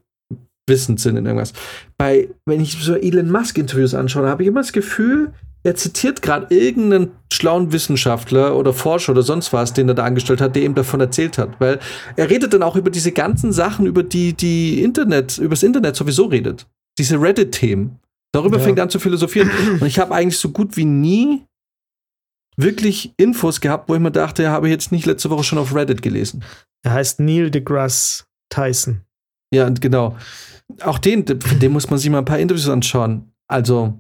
wissend sind in irgendwas. Bei, wenn ich so Elon Musk Interviews anschaue, habe ich immer das Gefühl, er zitiert gerade irgendeinen schlauen Wissenschaftler oder Forscher oder sonst was, den er da angestellt hat, der ihm davon erzählt hat. Weil er redet dann auch über diese ganzen Sachen, über die die Internet, übers Internet sowieso redet. Diese Reddit-Themen. Darüber ja. fängt er an zu philosophieren. Und ich habe eigentlich so gut wie nie wirklich Infos gehabt, wo ich mir dachte, habe ich jetzt nicht letzte Woche schon auf Reddit gelesen. Er heißt Neil deGrasse Tyson. Ja, genau. Auch den, den muss man sich mal ein paar Interviews anschauen. Also,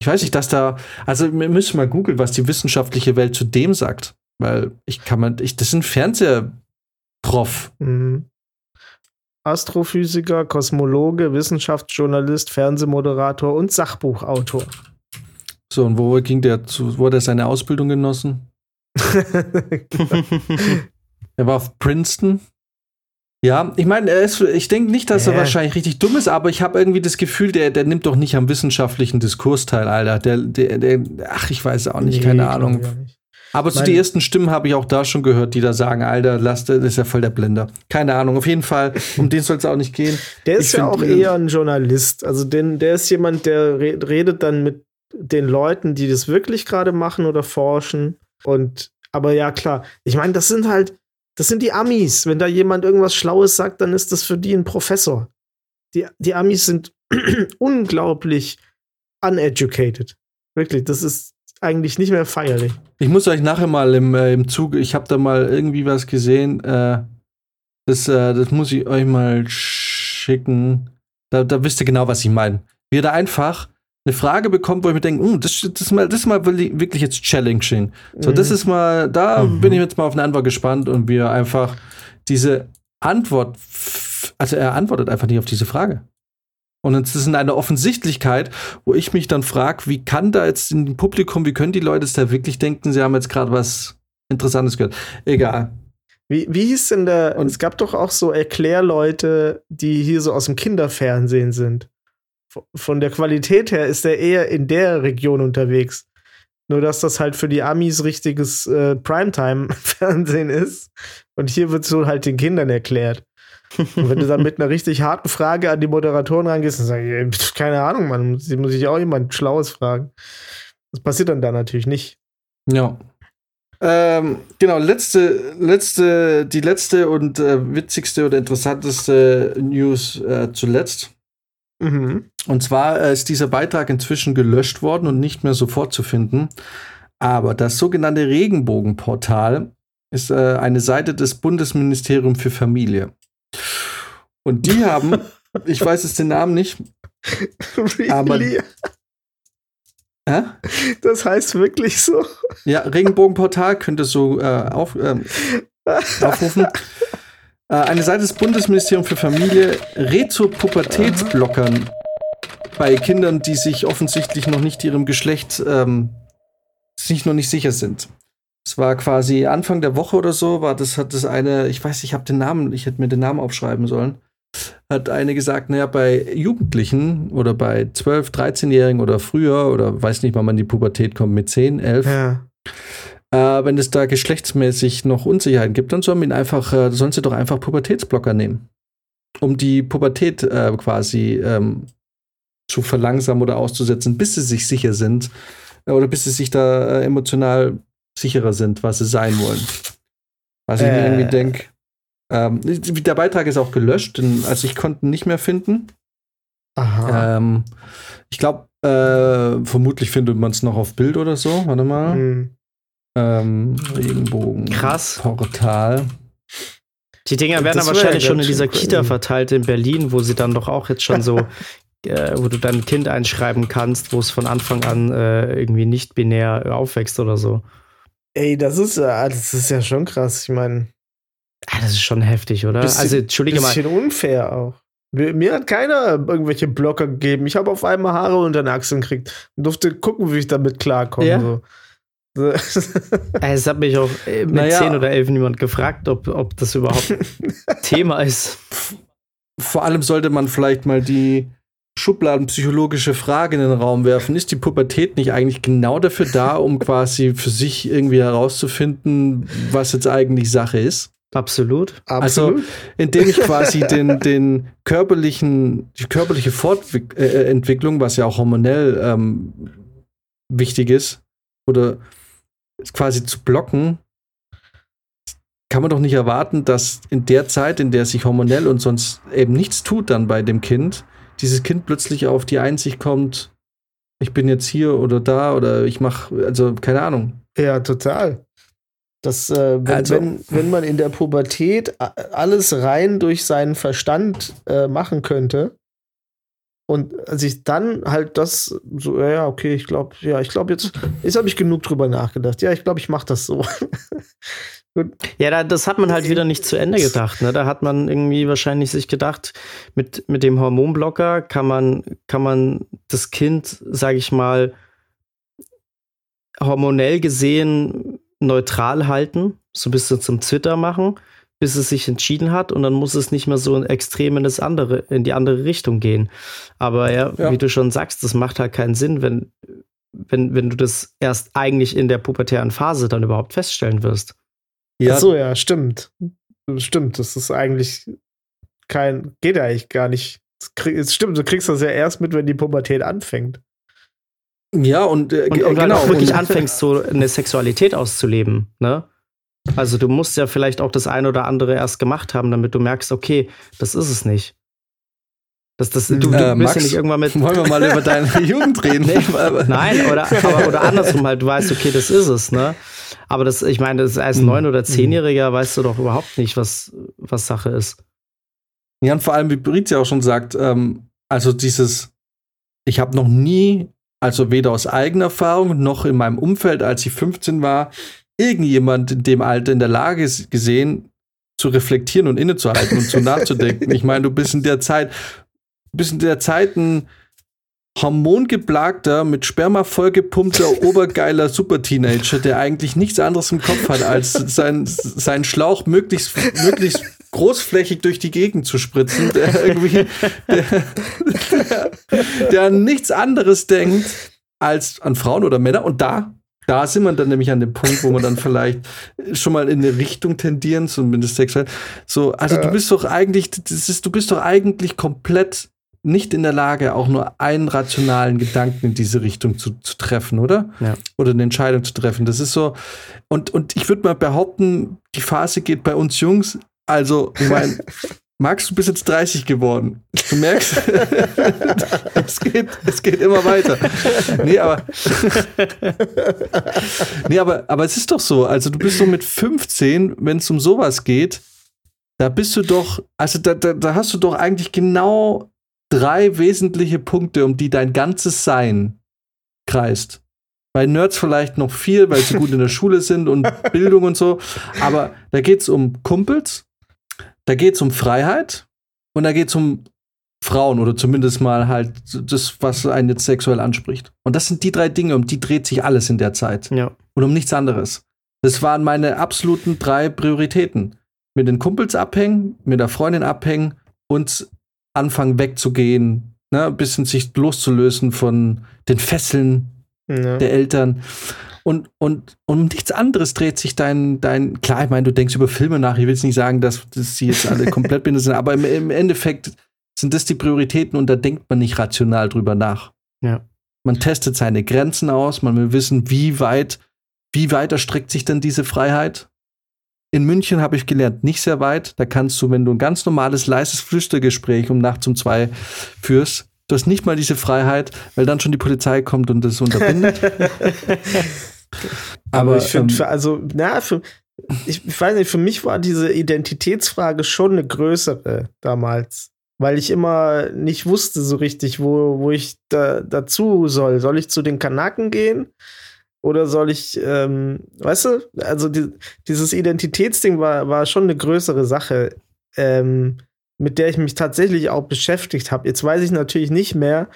ich weiß nicht, dass da, also wir müssen mal googeln, was die wissenschaftliche Welt zu dem sagt. Weil ich kann man, ich, das ist ein Fernsehprof. Mhm. Astrophysiker, Kosmologe, Wissenschaftsjournalist, Fernsehmoderator und Sachbuchautor. So, und wo ging der zu, wo hat er seine Ausbildung genossen? er war auf Princeton. Ja, ich meine, ich denke nicht, dass er äh. wahrscheinlich richtig dumm ist, aber ich habe irgendwie das Gefühl, der, der nimmt doch nicht am wissenschaftlichen Diskurs teil, Alter. Der, der, der ach, ich weiß auch nicht, nee, keine Ahnung. Aber so die ersten Stimmen habe ich auch da schon gehört, die da sagen, Alter, lass, das ist ja voll der Blender. Keine Ahnung, auf jeden Fall, um den soll es auch nicht gehen. Der ist ich ja auch eher ein Journalist. Also den, der ist jemand, der redet dann mit den Leuten, die das wirklich gerade machen oder forschen. Und aber ja, klar, ich meine, das sind halt, das sind die Amis. Wenn da jemand irgendwas Schlaues sagt, dann ist das für die ein Professor. Die, die Amis sind unglaublich uneducated. Wirklich, das ist eigentlich nicht mehr feierlich. Ich muss euch nachher mal im, äh, im Zug, ich habe da mal irgendwie was gesehen, äh, das, äh, das muss ich euch mal schicken. Da, da wisst ihr genau, was ich meine. Wie da einfach eine Frage bekommt, wo ich mir denke, uh, das, das, ist mal, das ist mal wirklich jetzt challenging. So, das mhm. ist mal, da mhm. bin ich jetzt mal auf eine Antwort gespannt und wir einfach diese Antwort, also er antwortet einfach nicht auf diese Frage. Und es ist in einer Offensichtlichkeit, wo ich mich dann frage, wie kann da jetzt im Publikum, wie können die Leute es da wirklich denken, sie haben jetzt gerade was Interessantes gehört. Egal. Wie, wie hieß denn der? Und es gab doch auch so Erklärleute, die hier so aus dem Kinderfernsehen sind von der Qualität her ist er eher in der Region unterwegs. Nur dass das halt für die Amis richtiges äh, Primetime-Fernsehen ist. Und hier wird so halt den Kindern erklärt. Und wenn du dann mit einer richtig harten Frage an die Moderatoren rangehst, dann sag ich, keine Ahnung, man, muss ich auch jemand Schlaues fragen. Das passiert dann da natürlich nicht. Ja. Ähm, genau, letzte, letzte, die letzte und äh, witzigste oder interessanteste News äh, zuletzt. Mhm. Und zwar äh, ist dieser Beitrag inzwischen gelöscht worden und nicht mehr sofort zu finden. Aber das sogenannte Regenbogenportal ist äh, eine Seite des Bundesministeriums für Familie. Und die haben, ich weiß jetzt den Namen nicht, really? aber Hä? Das heißt wirklich so. Ja, Regenbogenportal könnte so äh, auf, ähm, aufrufen. Äh, eine Seite des Bundesministeriums für Familie rät zu Pubertätsblockern bei Kindern, die sich offensichtlich noch nicht ihrem Geschlecht ähm, sich noch nicht sicher sind. Es war quasi Anfang der Woche oder so, war das, hat das eine, ich weiß, ich habe den Namen, ich hätte mir den Namen aufschreiben sollen. Hat eine gesagt, naja, bei Jugendlichen oder bei 12, 13-Jährigen oder früher oder weiß nicht, wann man in die Pubertät kommt, mit 10, 11, ja. äh, wenn es da geschlechtsmäßig noch Unsicherheiten gibt, dann sollen, einfach, äh, sollen sie doch einfach Pubertätsblocker nehmen. Um die Pubertät äh, quasi ähm, zu verlangsamen oder auszusetzen, bis sie sich sicher sind äh, oder bis sie sich da äh, emotional sicherer sind, was sie sein wollen. Was ich mir irgendwie äh. denke. Ähm, der Beitrag ist auch gelöscht, also ich konnte ihn nicht mehr finden. Aha. Ähm, ich glaube, äh, vermutlich findet man es noch auf Bild oder so. Warte mal. Mhm. Ähm, Regenbogen. Krass. Portal. Die Dinger werden das wahrscheinlich schon in dieser Kita verteilt in Berlin, wo sie dann doch auch jetzt schon so, äh, wo du dein Kind einschreiben kannst, wo es von Anfang an äh, irgendwie nicht binär aufwächst oder so. Ey, das ist, das ist ja schon krass. Ich meine. Ah, das ist schon heftig, oder? Bisschen, also, entschuldige mal. Bisschen unfair auch. Mir, mir, hat keiner irgendwelche Blocker gegeben. Ich habe auf einmal Haare unter den Achseln gekriegt und durfte gucken, wie ich damit klarkomme. Ja. So. es hat mich auch äh, mit naja. 10 oder 11 niemand gefragt, ob, ob das überhaupt Thema ist. Vor allem sollte man vielleicht mal die schubladenpsychologische Frage in den Raum werfen. Ist die Pubertät nicht eigentlich genau dafür da, um quasi für sich irgendwie herauszufinden, was jetzt eigentlich Sache ist? Absolut. Also, indem ich quasi den, den körperlichen, die körperliche Fortentwicklung, was ja auch hormonell ähm, wichtig ist, oder quasi zu blocken, kann man doch nicht erwarten, dass in der Zeit, in der sich hormonell und sonst eben nichts tut dann bei dem Kind, dieses Kind plötzlich auf die Einsicht kommt, ich bin jetzt hier oder da oder ich mache, also keine Ahnung. Ja, total. Das, äh, wenn, also, wenn, wenn man in der Pubertät alles rein durch seinen Verstand äh, machen könnte und sich dann halt das so, ja, okay, ich glaube, ja, ich glaube, jetzt, jetzt habe ich genug drüber nachgedacht. Ja, ich glaube, ich mache das so. Ja, da, das hat man halt wieder nicht zu Ende gedacht. Ne? Da hat man irgendwie wahrscheinlich sich gedacht, mit, mit dem Hormonblocker kann man, kann man das Kind, sage ich mal, hormonell gesehen neutral halten, so bis bisschen zum Twitter machen, bis es sich entschieden hat und dann muss es nicht mehr so extrem in das andere, in die andere Richtung gehen. Aber ja, ja. wie du schon sagst, das macht halt keinen Sinn, wenn, wenn, wenn du das erst eigentlich in der pubertären Phase dann überhaupt feststellen wirst. Ja. Ach so, ja, stimmt. Stimmt, das ist eigentlich kein, geht ja eigentlich gar nicht. Es stimmt, du kriegst das ja erst mit, wenn die Pubertät anfängt. Ja, und, äh, und, und genau, auch wirklich und anfängst, so eine Sexualität auszuleben, ne? Also du musst ja vielleicht auch das eine oder andere erst gemacht haben, damit du merkst, okay, das ist es nicht. Das, das, du, du äh, bist Max, ja nicht irgendwann mit. Wollen wir mal über deine Jugend reden? Nee, nein, oder, aber, oder andersrum halt, du weißt, okay, das ist es, ne? Aber das, ich meine, das als mhm. neun- oder zehnjähriger weißt du doch überhaupt nicht, was, was Sache ist. Ja, und vor allem, wie Britz ja auch schon sagt, ähm, also dieses, ich habe noch nie, also weder aus eigener Erfahrung noch in meinem Umfeld, als ich 15 war, irgendjemand in dem Alter in der Lage gesehen, zu reflektieren und innezuhalten und zu nachzudenken. Ich meine, du bist in der Zeit, bist in der Zeit ein hormongeplagter, mit Sperma vollgepumpter, obergeiler Super-Teenager, der eigentlich nichts anderes im Kopf hat, als sein, seinen Schlauch möglichst, möglichst großflächig durch die Gegend zu spritzen, der irgendwie, der, der, der an nichts anderes denkt als an Frauen oder Männer. Und da da sind wir dann nämlich an dem Punkt, wo wir dann vielleicht schon mal in eine Richtung tendieren, zumindest sexuell. So, also äh. du bist doch eigentlich, das ist, du bist doch eigentlich komplett nicht in der Lage, auch nur einen rationalen Gedanken in diese Richtung zu, zu treffen, oder? Ja. Oder eine Entscheidung zu treffen. Das ist so. Und, und ich würde mal behaupten, die Phase geht bei uns Jungs, also, ich meine, Max, du bist jetzt 30 geworden. Du merkst, es, geht, es geht immer weiter. Nee, aber, nee, aber, aber es ist doch so. Also, du bist so mit 15, wenn es um sowas geht, da bist du doch, also da, da, da hast du doch eigentlich genau drei wesentliche Punkte, um die dein ganzes Sein kreist. Bei Nerds vielleicht noch vier, weil sie gut in der Schule sind und Bildung und so. Aber da geht es um Kumpels, da geht es um Freiheit und da geht es um Frauen oder zumindest mal halt das, was einen jetzt sexuell anspricht. Und das sind die drei Dinge, um die dreht sich alles in der Zeit. Ja. Und um nichts anderes. Das waren meine absoluten drei Prioritäten. Mit den Kumpels abhängen, mit der Freundin abhängen und anfangen wegzugehen, ne, ein bisschen sich loszulösen von den Fesseln ja. der Eltern. Und, und, und um nichts anderes dreht sich dein, dein, klar, ich meine, du denkst über Filme nach, ich will jetzt nicht sagen, dass, dass sie jetzt alle komplett behindert sind, aber im, im, Endeffekt sind das die Prioritäten und da denkt man nicht rational drüber nach. Ja. Man testet seine Grenzen aus, man will wissen, wie weit, wie weit erstreckt sich denn diese Freiheit? In München habe ich gelernt, nicht sehr weit. Da kannst du, wenn du ein ganz normales, leises Flüstergespräch um nachts um zwei führst, du hast nicht mal diese Freiheit, weil dann schon die Polizei kommt und das unterbindet. Aber, Aber ich finde, ähm, also, na, für, ich, ich weiß nicht, für mich war diese Identitätsfrage schon eine größere damals. Weil ich immer nicht wusste so richtig, wo, wo ich da, dazu soll. Soll ich zu den Kanaken gehen? Oder soll ich, ähm, weißt du, also die, dieses Identitätsding war, war schon eine größere Sache, ähm, mit der ich mich tatsächlich auch beschäftigt habe. Jetzt weiß ich natürlich nicht mehr,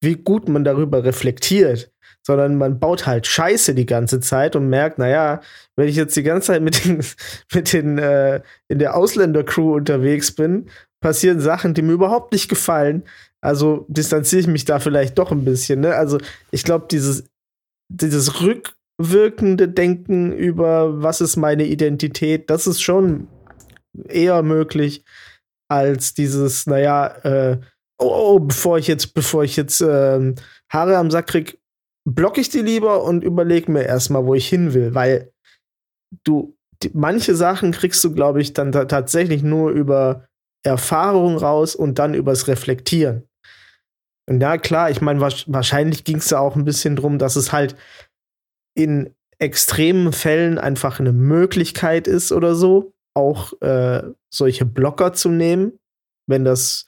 wie gut man darüber reflektiert sondern man baut halt Scheiße die ganze Zeit und merkt, naja, wenn ich jetzt die ganze Zeit mit den, mit den äh, in der Ausländer-Crew unterwegs bin, passieren Sachen, die mir überhaupt nicht gefallen. Also distanziere ich mich da vielleicht doch ein bisschen. Ne? Also ich glaube, dieses, dieses rückwirkende Denken über, was ist meine Identität, das ist schon eher möglich als dieses, naja, äh, oh, oh, bevor ich jetzt, bevor ich jetzt äh, Haare am Sack krieg, blocke ich die lieber und überlege mir erstmal, wo ich hin will, weil du die, manche Sachen kriegst du, glaube ich, dann tatsächlich nur über Erfahrung raus und dann übers Reflektieren. Und ja, klar, ich meine, wa wahrscheinlich ging es da auch ein bisschen drum, dass es halt in extremen Fällen einfach eine Möglichkeit ist oder so, auch äh, solche Blocker zu nehmen, wenn das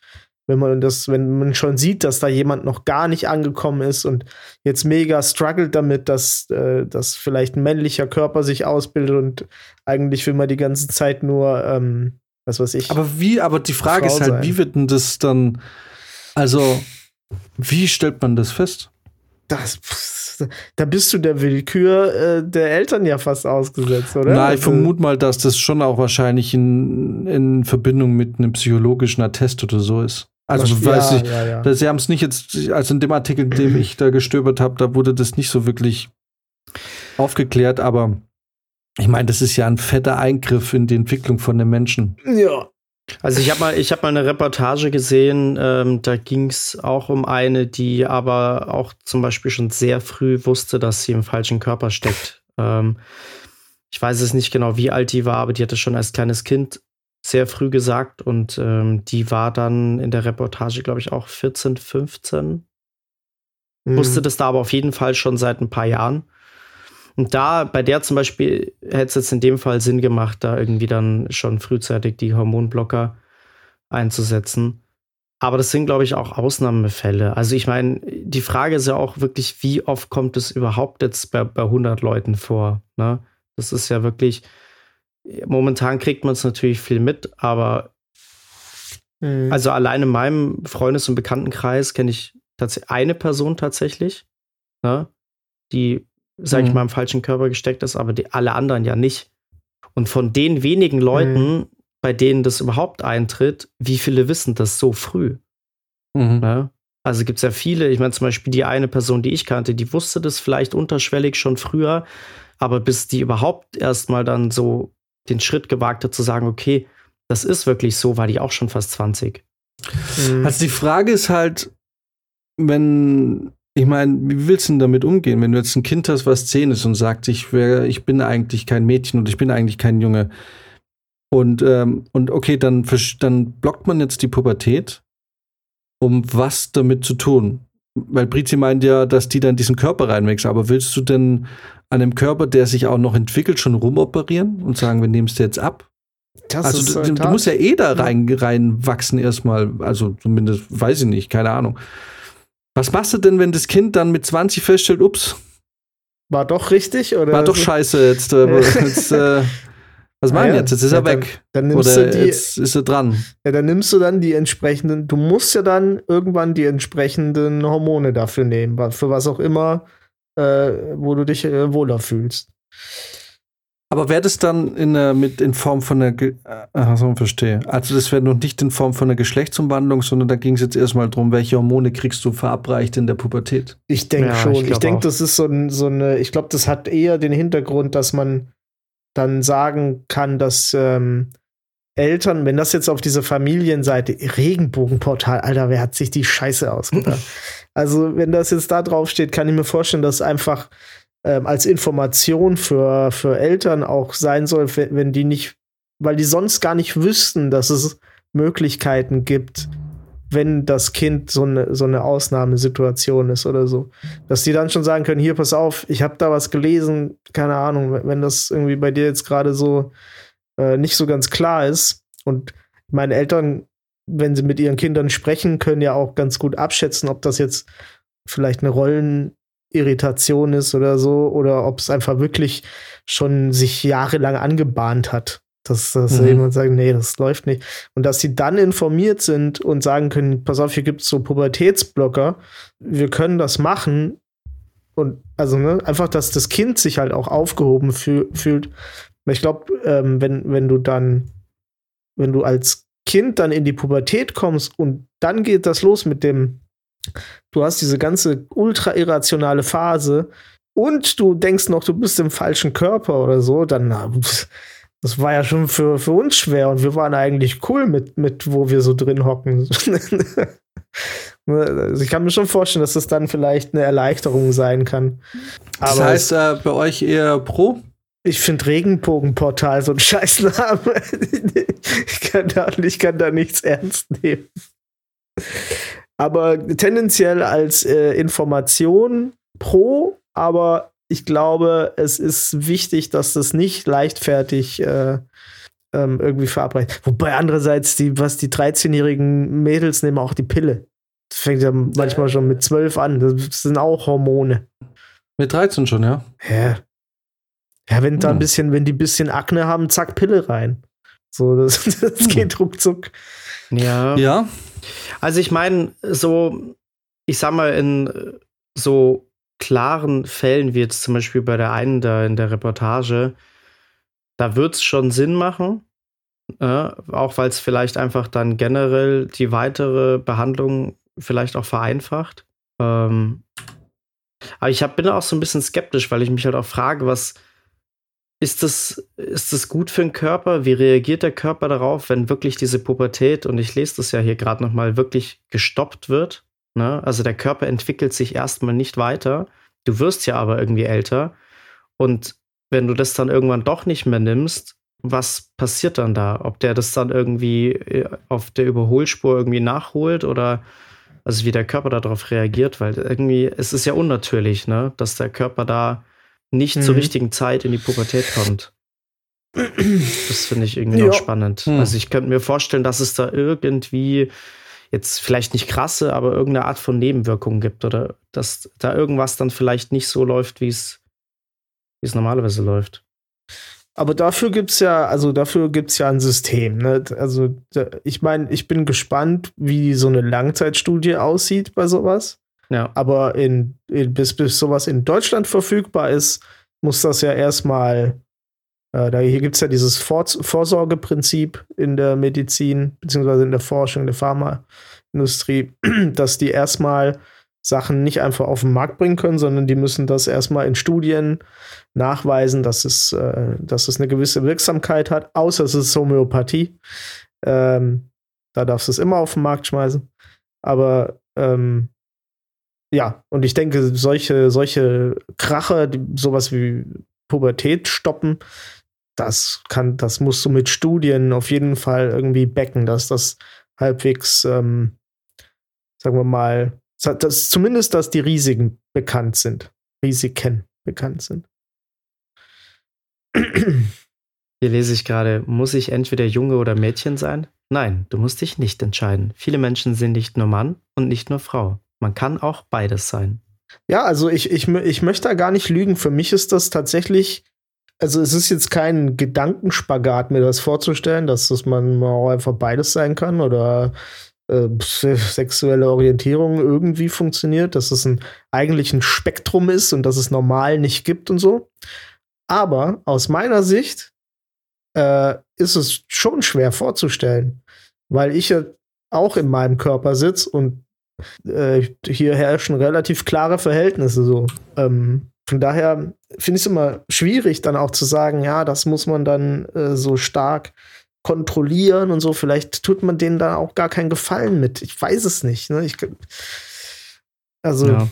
wenn man das, wenn man schon sieht, dass da jemand noch gar nicht angekommen ist und jetzt mega struggelt damit, dass, äh, dass vielleicht ein männlicher Körper sich ausbildet und eigentlich will man die ganze Zeit nur, ähm, was weiß ich. Aber wie, aber die Frage Frau ist halt, sein. wie wird denn das dann, also, wie stellt man das fest? Das, da bist du der Willkür äh, der Eltern ja fast ausgesetzt, oder? Nein, ich also, vermute mal, dass das schon auch wahrscheinlich in, in Verbindung mit einem psychologischen Attest oder so ist. Also das, weiß ja, ich, ja, ja. sie haben es nicht jetzt, also in dem Artikel, in dem ich da gestöbert habe, da wurde das nicht so wirklich aufgeklärt, aber ich meine, das ist ja ein fetter Eingriff in die Entwicklung von den Menschen. Ja. Also ich habe mal, ich habe mal eine Reportage gesehen, ähm, da ging es auch um eine, die aber auch zum Beispiel schon sehr früh wusste, dass sie im falschen Körper steckt. Ähm, ich weiß es nicht genau, wie alt die war, aber die hatte schon als kleines Kind sehr früh gesagt und ähm, die war dann in der Reportage, glaube ich, auch 14, 15. Mhm. Wusste das da aber auf jeden Fall schon seit ein paar Jahren. Und da, bei der zum Beispiel, hätte es jetzt in dem Fall Sinn gemacht, da irgendwie dann schon frühzeitig die Hormonblocker einzusetzen. Aber das sind, glaube ich, auch Ausnahmefälle. Also ich meine, die Frage ist ja auch wirklich, wie oft kommt es überhaupt jetzt bei, bei 100 Leuten vor? Ne? Das ist ja wirklich, Momentan kriegt man es natürlich viel mit, aber mhm. also allein in meinem Freundes- und Bekanntenkreis kenne ich eine Person tatsächlich, ne, die, sag mhm. ich mal, im falschen Körper gesteckt ist, aber die, alle anderen ja nicht. Und von den wenigen Leuten, mhm. bei denen das überhaupt eintritt, wie viele wissen das so früh? Mhm. Ne? Also gibt es ja viele, ich meine zum Beispiel die eine Person, die ich kannte, die wusste das vielleicht unterschwellig schon früher, aber bis die überhaupt erstmal dann so den Schritt gewagt hat zu sagen, okay, das ist wirklich so, war die auch schon fast 20. Mhm. Also die Frage ist halt, wenn, ich meine, wie willst du denn damit umgehen, wenn du jetzt ein Kind hast, was zehn ist und sagt, ich, wär, ich bin eigentlich kein Mädchen und ich bin eigentlich kein Junge. Und, ähm, und okay, dann, dann blockt man jetzt die Pubertät, um was damit zu tun. Weil Brizi meint ja, dass die dann diesen Körper reinwächst. Aber willst du denn an einem Körper, der sich auch noch entwickelt, schon rumoperieren und sagen, wir nehmen es jetzt ab? Das also du, du, musst ja eh da rein, reinwachsen erstmal. Also zumindest, weiß ich nicht, keine Ahnung. Was machst du denn, wenn das Kind dann mit 20 feststellt, ups, war doch richtig oder? War doch scheiße jetzt. Äh, jetzt äh, was meinen ah, ja. jetzt? Jetzt ist ja, er weg. Dann, dann nimmst Oder du die, jetzt ist er dran. Ja, dann nimmst du dann die entsprechenden, du musst ja dann irgendwann die entsprechenden Hormone dafür nehmen, für was auch immer, äh, wo du dich äh, wohler fühlst. Aber wäre das dann in, äh, mit, in Form von einer, Ge so, verstehe. Also das wäre noch nicht in Form von einer Geschlechtsumwandlung, sondern da ging es jetzt erstmal darum, welche Hormone kriegst du verabreicht in der Pubertät. Ich denke ja, schon. Ich, ich denke, das ist so, ein, so eine, ich glaube, das hat eher den Hintergrund, dass man dann sagen kann, dass ähm, Eltern, wenn das jetzt auf dieser Familienseite, Regenbogenportal, Alter, wer hat sich die Scheiße ausgedacht? also, wenn das jetzt da drauf steht, kann ich mir vorstellen, dass einfach ähm, als Information für, für Eltern auch sein soll, wenn die nicht, weil die sonst gar nicht wüssten, dass es Möglichkeiten gibt, wenn das Kind so eine, so eine Ausnahmesituation ist oder so. Dass die dann schon sagen können, hier, pass auf, ich habe da was gelesen, keine Ahnung, wenn das irgendwie bei dir jetzt gerade so äh, nicht so ganz klar ist. Und meine Eltern, wenn sie mit ihren Kindern sprechen, können ja auch ganz gut abschätzen, ob das jetzt vielleicht eine Rollen, Irritation ist oder so, oder ob es einfach wirklich schon sich jahrelang angebahnt hat. Dass, dass mhm. jemand sagt, nee, das läuft nicht. Und dass sie dann informiert sind und sagen können, pass auf, hier gibt es so Pubertätsblocker, wir können das machen. Und also ne, einfach, dass das Kind sich halt auch aufgehoben fühl fühlt. Ich glaube, ähm, wenn, wenn du dann, wenn du als Kind dann in die Pubertät kommst und dann geht das los mit dem Du hast diese ganze ultra irrationale Phase und du denkst noch, du bist im falschen Körper oder so, dann das war ja schon für, für uns schwer und wir waren eigentlich cool mit, mit wo wir so drin hocken. ich kann mir schon vorstellen, dass das dann vielleicht eine Erleichterung sein kann. Aber das heißt äh, bei euch eher pro? Ich finde Regenbogenportal so ein Scheißname. ich, kann da, ich kann da nichts ernst nehmen aber tendenziell als äh, Information pro, aber ich glaube, es ist wichtig, dass das nicht leichtfertig äh, ähm, irgendwie verabreicht. Wobei andererseits, die, was die 13-jährigen Mädels nehmen auch die Pille. Das fängt ja manchmal schon mit 12 an. Das sind auch Hormone. Mit 13 schon, ja? Ja. Ja, wenn da ein hm. bisschen, wenn die ein bisschen Akne haben, zack, Pille rein. So, das, das hm. geht ruckzuck. Ja. Ja. Also ich meine, so, ich sag mal, in so klaren Fällen, wie jetzt zum Beispiel bei der einen da in der Reportage, da wird es schon Sinn machen. Äh, auch weil es vielleicht einfach dann generell die weitere Behandlung vielleicht auch vereinfacht. Ähm, aber ich hab, bin auch so ein bisschen skeptisch, weil ich mich halt auch frage, was, ist das, ist das gut für den Körper? Wie reagiert der Körper darauf, wenn wirklich diese Pubertät, und ich lese das ja hier gerade nochmal, wirklich gestoppt wird? Ne? Also der Körper entwickelt sich erstmal nicht weiter. Du wirst ja aber irgendwie älter. Und wenn du das dann irgendwann doch nicht mehr nimmst, was passiert dann da? Ob der das dann irgendwie äh, auf der Überholspur irgendwie nachholt oder also wie der Körper darauf reagiert, weil irgendwie, es ist ja unnatürlich, ne, dass der Körper da nicht mhm. zur richtigen Zeit in die Pubertät kommt. Das finde ich irgendwie ja. noch spannend. Mhm. Also ich könnte mir vorstellen, dass es da irgendwie jetzt vielleicht nicht krasse, aber irgendeine Art von Nebenwirkungen gibt oder dass da irgendwas dann vielleicht nicht so läuft, wie es wie es normalerweise läuft. Aber dafür gibt es ja, also dafür gibt es ja ein System. Ne? Also ich meine, ich bin gespannt, wie so eine Langzeitstudie aussieht bei sowas. Ja. Aber in, in, bis, bis sowas in Deutschland verfügbar ist, muss das ja erstmal. Äh, da, hier gibt es ja dieses Vor Vorsorgeprinzip in der Medizin, beziehungsweise in der Forschung, der Pharmaindustrie, dass die erstmal Sachen nicht einfach auf den Markt bringen können, sondern die müssen das erstmal in Studien nachweisen, dass es, äh, dass es eine gewisse Wirksamkeit hat, außer es ist Homöopathie. Ähm, da darfst du es immer auf den Markt schmeißen. Aber ähm, ja, und ich denke, solche, solche Krache, die, sowas wie Pubertät stoppen, das kann, das musst du mit Studien auf jeden Fall irgendwie backen, dass das halbwegs, ähm, sagen wir mal, dass zumindest, dass die Risiken bekannt sind. Risiken bekannt sind. Hier lese ich gerade, muss ich entweder Junge oder Mädchen sein? Nein, du musst dich nicht entscheiden. Viele Menschen sind nicht nur Mann und nicht nur Frau. Man kann auch beides sein. Ja, also ich, ich, ich möchte da gar nicht lügen. Für mich ist das tatsächlich, also es ist jetzt kein Gedankenspagat, mir das vorzustellen, dass das man auch einfach beides sein kann oder äh, sexuelle Orientierung irgendwie funktioniert, dass es ein, eigentlich ein Spektrum ist und dass es normal nicht gibt und so. Aber aus meiner Sicht äh, ist es schon schwer vorzustellen, weil ich ja auch in meinem Körper sitze und äh, hier herrschen relativ klare Verhältnisse so. Ähm, von daher finde ich es immer schwierig, dann auch zu sagen, ja, das muss man dann äh, so stark kontrollieren und so. Vielleicht tut man denen da auch gar keinen Gefallen mit. Ich weiß es nicht. Ne? Ich, also, ja.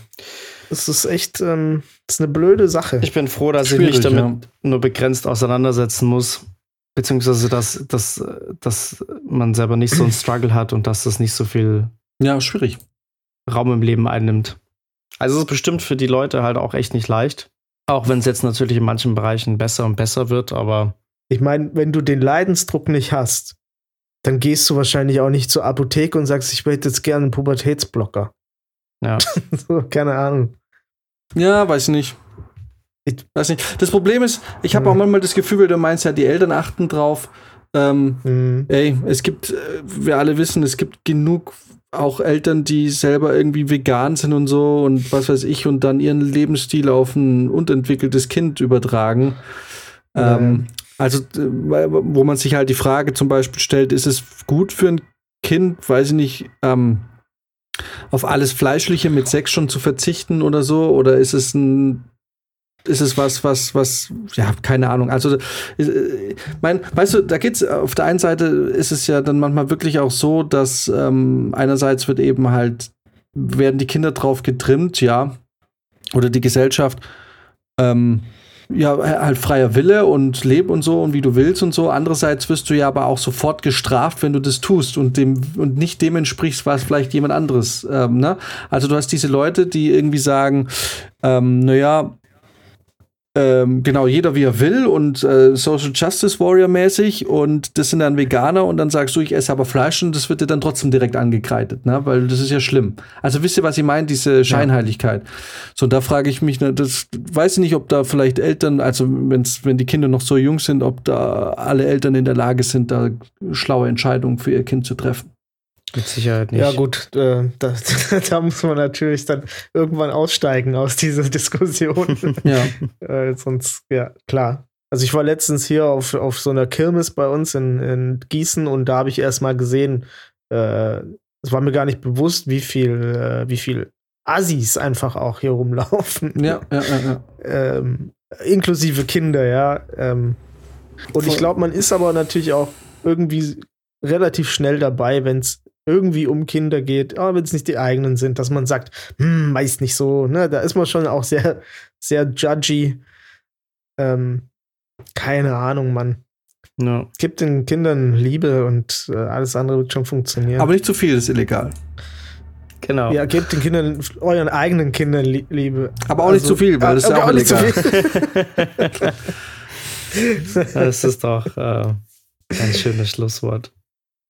es ist echt ähm, ist eine blöde Sache. Ich bin froh, dass Schwierig, ich mich damit ja. nur begrenzt auseinandersetzen muss. Beziehungsweise, dass, dass, dass man selber nicht so einen Struggle hat und dass das nicht so viel ja, schwierig. Raum im Leben einnimmt. Also es ist bestimmt für die Leute halt auch echt nicht leicht. Auch wenn es jetzt natürlich in manchen Bereichen besser und besser wird, aber. Ich meine, wenn du den Leidensdruck nicht hast, dann gehst du wahrscheinlich auch nicht zur Apotheke und sagst, ich möchte jetzt gerne einen Pubertätsblocker. Ja. so, keine Ahnung. Ja, weiß nicht. Ich weiß nicht. Das Problem ist, ich habe hm. auch manchmal das Gefühl, weil du meinst ja, die Eltern achten drauf. Ähm, hm. Ey, es gibt, äh, wir alle wissen, es gibt genug auch Eltern, die selber irgendwie vegan sind und so und was weiß ich und dann ihren Lebensstil auf ein unentwickeltes Kind übertragen. Ja. Ähm, also, wo man sich halt die Frage zum Beispiel stellt, ist es gut für ein Kind, weiß ich nicht, ähm, auf alles Fleischliche mit Sex schon zu verzichten oder so? Oder ist es ein ist es was, was, was, ja, keine Ahnung. Also, äh, mein, weißt du, da geht's, auf der einen Seite ist es ja dann manchmal wirklich auch so, dass ähm, einerseits wird eben halt, werden die Kinder drauf getrimmt, ja, oder die Gesellschaft, ähm, ja, halt freier Wille und leb und so und wie du willst und so. Andererseits wirst du ja aber auch sofort gestraft, wenn du das tust und dem und nicht dem entsprichst, was vielleicht jemand anderes. Ähm, ne? Also du hast diese Leute, die irgendwie sagen, ähm, naja, ähm, genau, jeder wie er will und äh, Social Justice Warrior mäßig und das sind dann Veganer und dann sagst du, ich esse aber Fleisch und das wird dir dann trotzdem direkt angekreidet, ne? weil das ist ja schlimm. Also wisst ihr, was ich meine, diese Scheinheiligkeit. Ja. So, da frage ich mich, ne, das weiß ich nicht, ob da vielleicht Eltern, also wenn's, wenn die Kinder noch so jung sind, ob da alle Eltern in der Lage sind, da schlaue Entscheidungen für ihr Kind zu treffen. Mit Sicherheit nicht. Ja, gut, äh, da, da, muss man natürlich dann irgendwann aussteigen aus dieser Diskussion. ja. äh, sonst, ja, klar. Also ich war letztens hier auf, auf so einer Kirmes bei uns in, in Gießen und da habe ich erst mal gesehen, äh, es war mir gar nicht bewusst, wie viel, äh, wie viel Assis einfach auch hier rumlaufen. Ja, ja, ja. ja. Ähm, inklusive Kinder, ja. Ähm, und ich glaube, man ist aber natürlich auch irgendwie relativ schnell dabei, wenn es irgendwie um Kinder geht, aber wenn es nicht die eigenen sind, dass man sagt, hm, weiß nicht so, ne, da ist man schon auch sehr, sehr judgy. Ähm, keine Ahnung, Mann. No. Gibt den Kindern Liebe und äh, alles andere wird schon funktionieren. Aber nicht zu viel ist illegal. Genau. Ja, gebt den Kindern, euren eigenen Kindern Liebe. Aber auch also, nicht zu viel, weil das ist ja auch, auch illegal. das ist doch äh, ein schönes Schlusswort.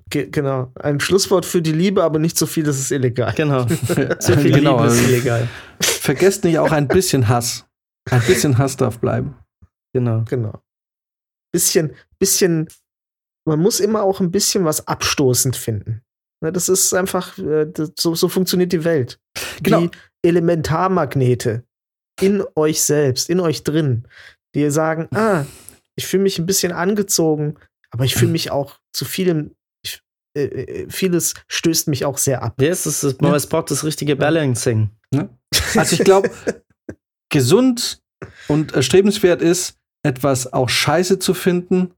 Ge genau. Ein Schlusswort für die Liebe, aber nicht so viel, das ist illegal. Genau. Zu viel genau. Liebe ist illegal. Vergesst nicht auch ein bisschen Hass. Ein bisschen Hass darf bleiben. Genau. Genau. Bisschen, bisschen, man muss immer auch ein bisschen was abstoßend finden. Ne, das ist einfach, äh, so, so funktioniert die Welt. Genau. Die Elementarmagnete in euch selbst, in euch drin, die sagen, ah, ich fühle mich ein bisschen angezogen, aber ich fühle mich auch zu vielem äh, äh, vieles stößt mich auch sehr ab. Ja, es, ist, ja. braucht das richtige Balancing. Ja. Also ich glaube, gesund und erstrebenswert ist, etwas auch scheiße zu finden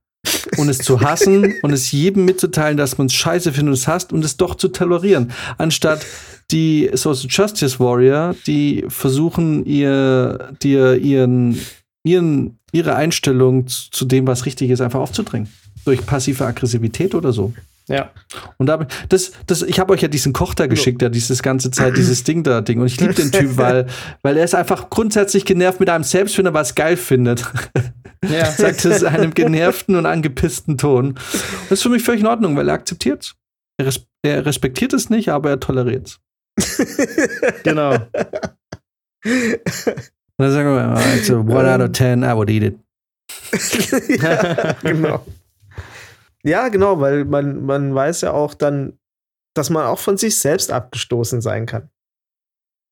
und es zu hassen und es jedem mitzuteilen, dass man es scheiße findet und es hasst und es doch zu tolerieren. Anstatt die Social Justice Warrior, die versuchen, ihr, dir ihren, ihren, ihre Einstellung zu dem, was richtig ist, einfach aufzudrängen. Durch passive Aggressivität oder so. Ja. Und da, das, das, ich habe euch ja diesen Koch da geschickt, der dieses ganze Zeit dieses Ding da Ding. Und ich liebe den Typ, weil, weil er ist einfach grundsätzlich genervt mit einem selbst, wenn er was geil findet. Ja. Sagt es in einem genervten und angepissten Ton. Das ist für mich völlig in Ordnung, weil er akzeptiert er, res er respektiert es nicht, aber er toleriert es. genau. Und dann sagen wir, it's a one out of ten, I would eat it. ja, genau. Ja, genau, weil man, man weiß ja auch dann, dass man auch von sich selbst abgestoßen sein kann.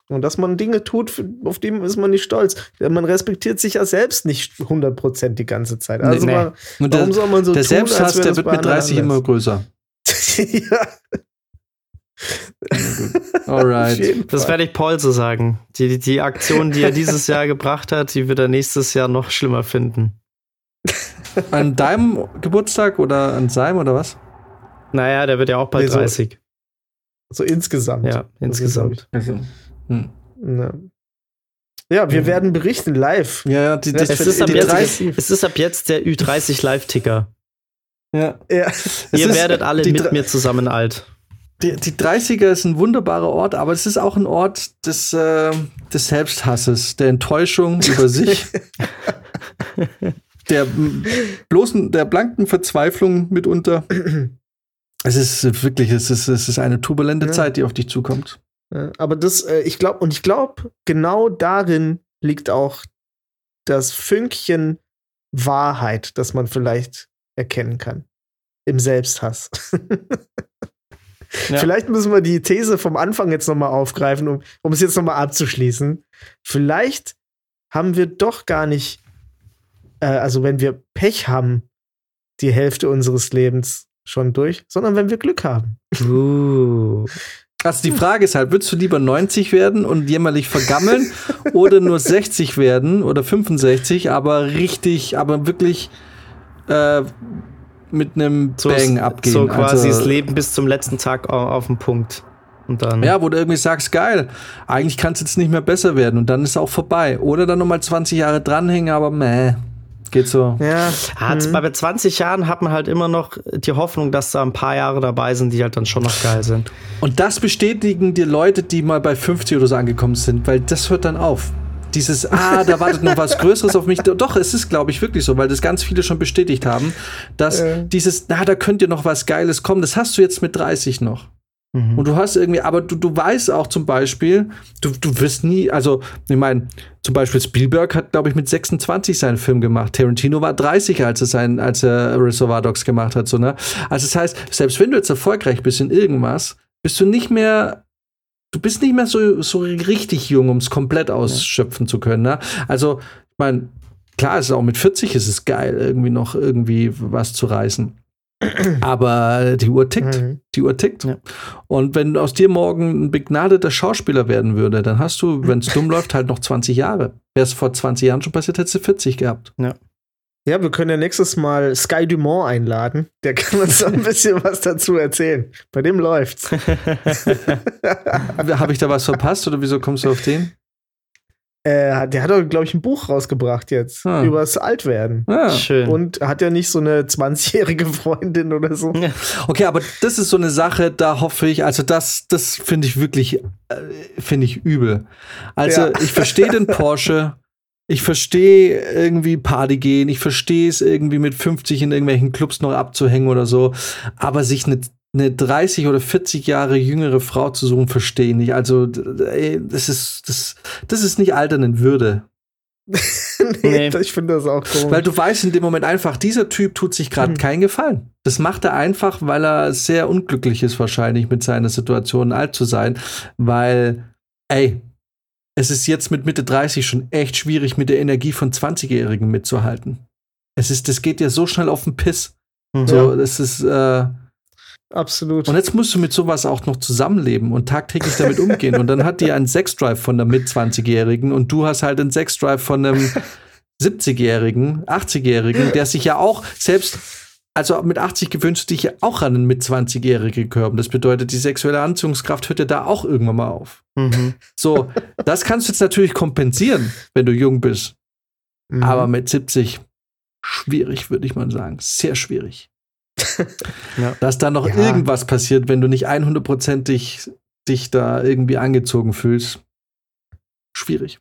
Und dass man Dinge tut, auf die ist man nicht stolz. Man respektiert sich ja selbst nicht 100% die ganze Zeit. Also nee, nee. Man, warum der, soll man so der tun, Selbsthass, der wird mit 30 immer größer. ja. Alright. Das werde ich Paul so sagen. Die, die Aktion, die er dieses Jahr gebracht hat, die wird er nächstes Jahr noch schlimmer finden. An deinem Geburtstag oder an seinem oder was? Naja, der wird ja auch bald nee, so, 30. So insgesamt. Ja, insgesamt. Also, hm. ja. ja. wir mhm. werden berichten live. Ja, ja die, es, ist ab jetzt, es ist ab jetzt der Ü30 Live-Ticker. Ja. ja. Ihr werdet alle mit mir zusammen alt. Die, die 30er ist ein wunderbarer Ort, aber es ist auch ein Ort des, äh, des Selbsthasses, der Enttäuschung über sich, der bloßen, der blanken Verzweiflung mitunter. Es ist wirklich, es ist, es ist eine turbulente ja. Zeit, die auf dich zukommt. Ja, aber das, äh, ich glaube, und ich glaube, genau darin liegt auch das Fünkchen Wahrheit, das man vielleicht erkennen kann. Im Selbsthass. ja. Vielleicht müssen wir die These vom Anfang jetzt nochmal aufgreifen, um, um es jetzt nochmal abzuschließen. Vielleicht haben wir doch gar nicht, äh, also wenn wir Pech haben, die Hälfte unseres Lebens schon durch, sondern wenn wir Glück haben. Uh. Also die Frage ist halt, würdest du lieber 90 werden und jämmerlich vergammeln oder nur 60 werden oder 65, aber richtig, aber wirklich äh, mit einem so Bang abgehen. So quasi also, das Leben bis zum letzten Tag auf den Punkt. Und dann ja, wo du irgendwie sagst, geil, eigentlich kann es jetzt nicht mehr besser werden und dann ist es auch vorbei. Oder dann nochmal 20 Jahre dranhängen, aber meh. Geht so. Ja. Hat, mhm. Bei 20 Jahren hat man halt immer noch die Hoffnung, dass da ein paar Jahre dabei sind, die halt dann schon noch geil sind. Und das bestätigen die Leute, die mal bei 50 oder so angekommen sind, weil das hört dann auf. Dieses, ah, da wartet noch was Größeres auf mich. Doch, es ist, glaube ich, wirklich so, weil das ganz viele schon bestätigt haben, dass äh. dieses, na, da könnte noch was Geiles kommen, das hast du jetzt mit 30 noch. Mhm. Und du hast irgendwie, aber du, du weißt auch zum Beispiel, du, du wirst nie, also, ich meine, zum Beispiel Spielberg hat, glaube ich, mit 26 seinen Film gemacht. Tarantino war 30, als er, sein, als er Reservoir Dogs gemacht hat. So, ne? Also, das heißt, selbst wenn du jetzt erfolgreich bist in irgendwas, bist du nicht mehr du bist nicht mehr so, so richtig jung, um es komplett ausschöpfen ja. zu können. Ne? Also, ich meine, klar, ist es auch mit 40 ist es geil, irgendwie noch irgendwie was zu reißen. Aber die Uhr tickt. Mhm. Die Uhr tickt. Ja. Und wenn aus dir morgen ein begnadeter Schauspieler werden würde, dann hast du, wenn es dumm läuft, halt noch 20 Jahre. Wäre es vor 20 Jahren schon passiert, hättest du 40 gehabt. Ja. Ja, wir können ja nächstes Mal Sky Dumont einladen. Der kann uns ein bisschen was dazu erzählen. Bei dem läuft's. Habe ich da was verpasst oder wieso kommst du auf den? Äh, der hat doch, glaube ich, ein Buch rausgebracht jetzt ah. übers Altwerden. Ah. Schön. Und hat ja nicht so eine 20-jährige Freundin oder so. Ja. Okay, aber das ist so eine Sache, da hoffe ich, also das, das finde ich wirklich, äh, finde ich übel. Also ja. ich verstehe den Porsche. Ich verstehe irgendwie Party gehen, ich verstehe es irgendwie mit 50 in irgendwelchen Clubs noch abzuhängen oder so, aber sich eine eine 30 oder 40 Jahre jüngere Frau zu suchen, verstehe ich nicht. Also, ey, das ist, das, das ist nicht altern in Würde. nee, nee, ich finde das auch komisch. Weil du weißt in dem Moment einfach, dieser Typ tut sich gerade mhm. keinen Gefallen. Das macht er einfach, weil er sehr unglücklich ist, wahrscheinlich mit seiner Situation alt zu sein. Weil, ey, es ist jetzt mit Mitte 30 schon echt schwierig, mit der Energie von 20-Jährigen mitzuhalten. Es ist, das geht ja so schnell auf den Piss. Mhm. So, das ist, äh, Absolut. Und jetzt musst du mit sowas auch noch zusammenleben und tagtäglich damit umgehen. und dann hat die einen Sexdrive von einer Mit-20-Jährigen und du hast halt einen Sexdrive von einem 70-Jährigen, 80-Jährigen, der sich ja auch selbst, also mit 80 gewöhnst du dich ja auch an einen Mit-20-Jährigen Körper. Das bedeutet, die sexuelle Anziehungskraft hört ja da auch irgendwann mal auf. Mhm. So, das kannst du jetzt natürlich kompensieren, wenn du jung bist. Mhm. Aber mit 70 schwierig, würde ich mal sagen. Sehr schwierig. ja. Dass da noch ja. irgendwas passiert, wenn du nicht 100%ig dich da irgendwie angezogen fühlst. Schwierig.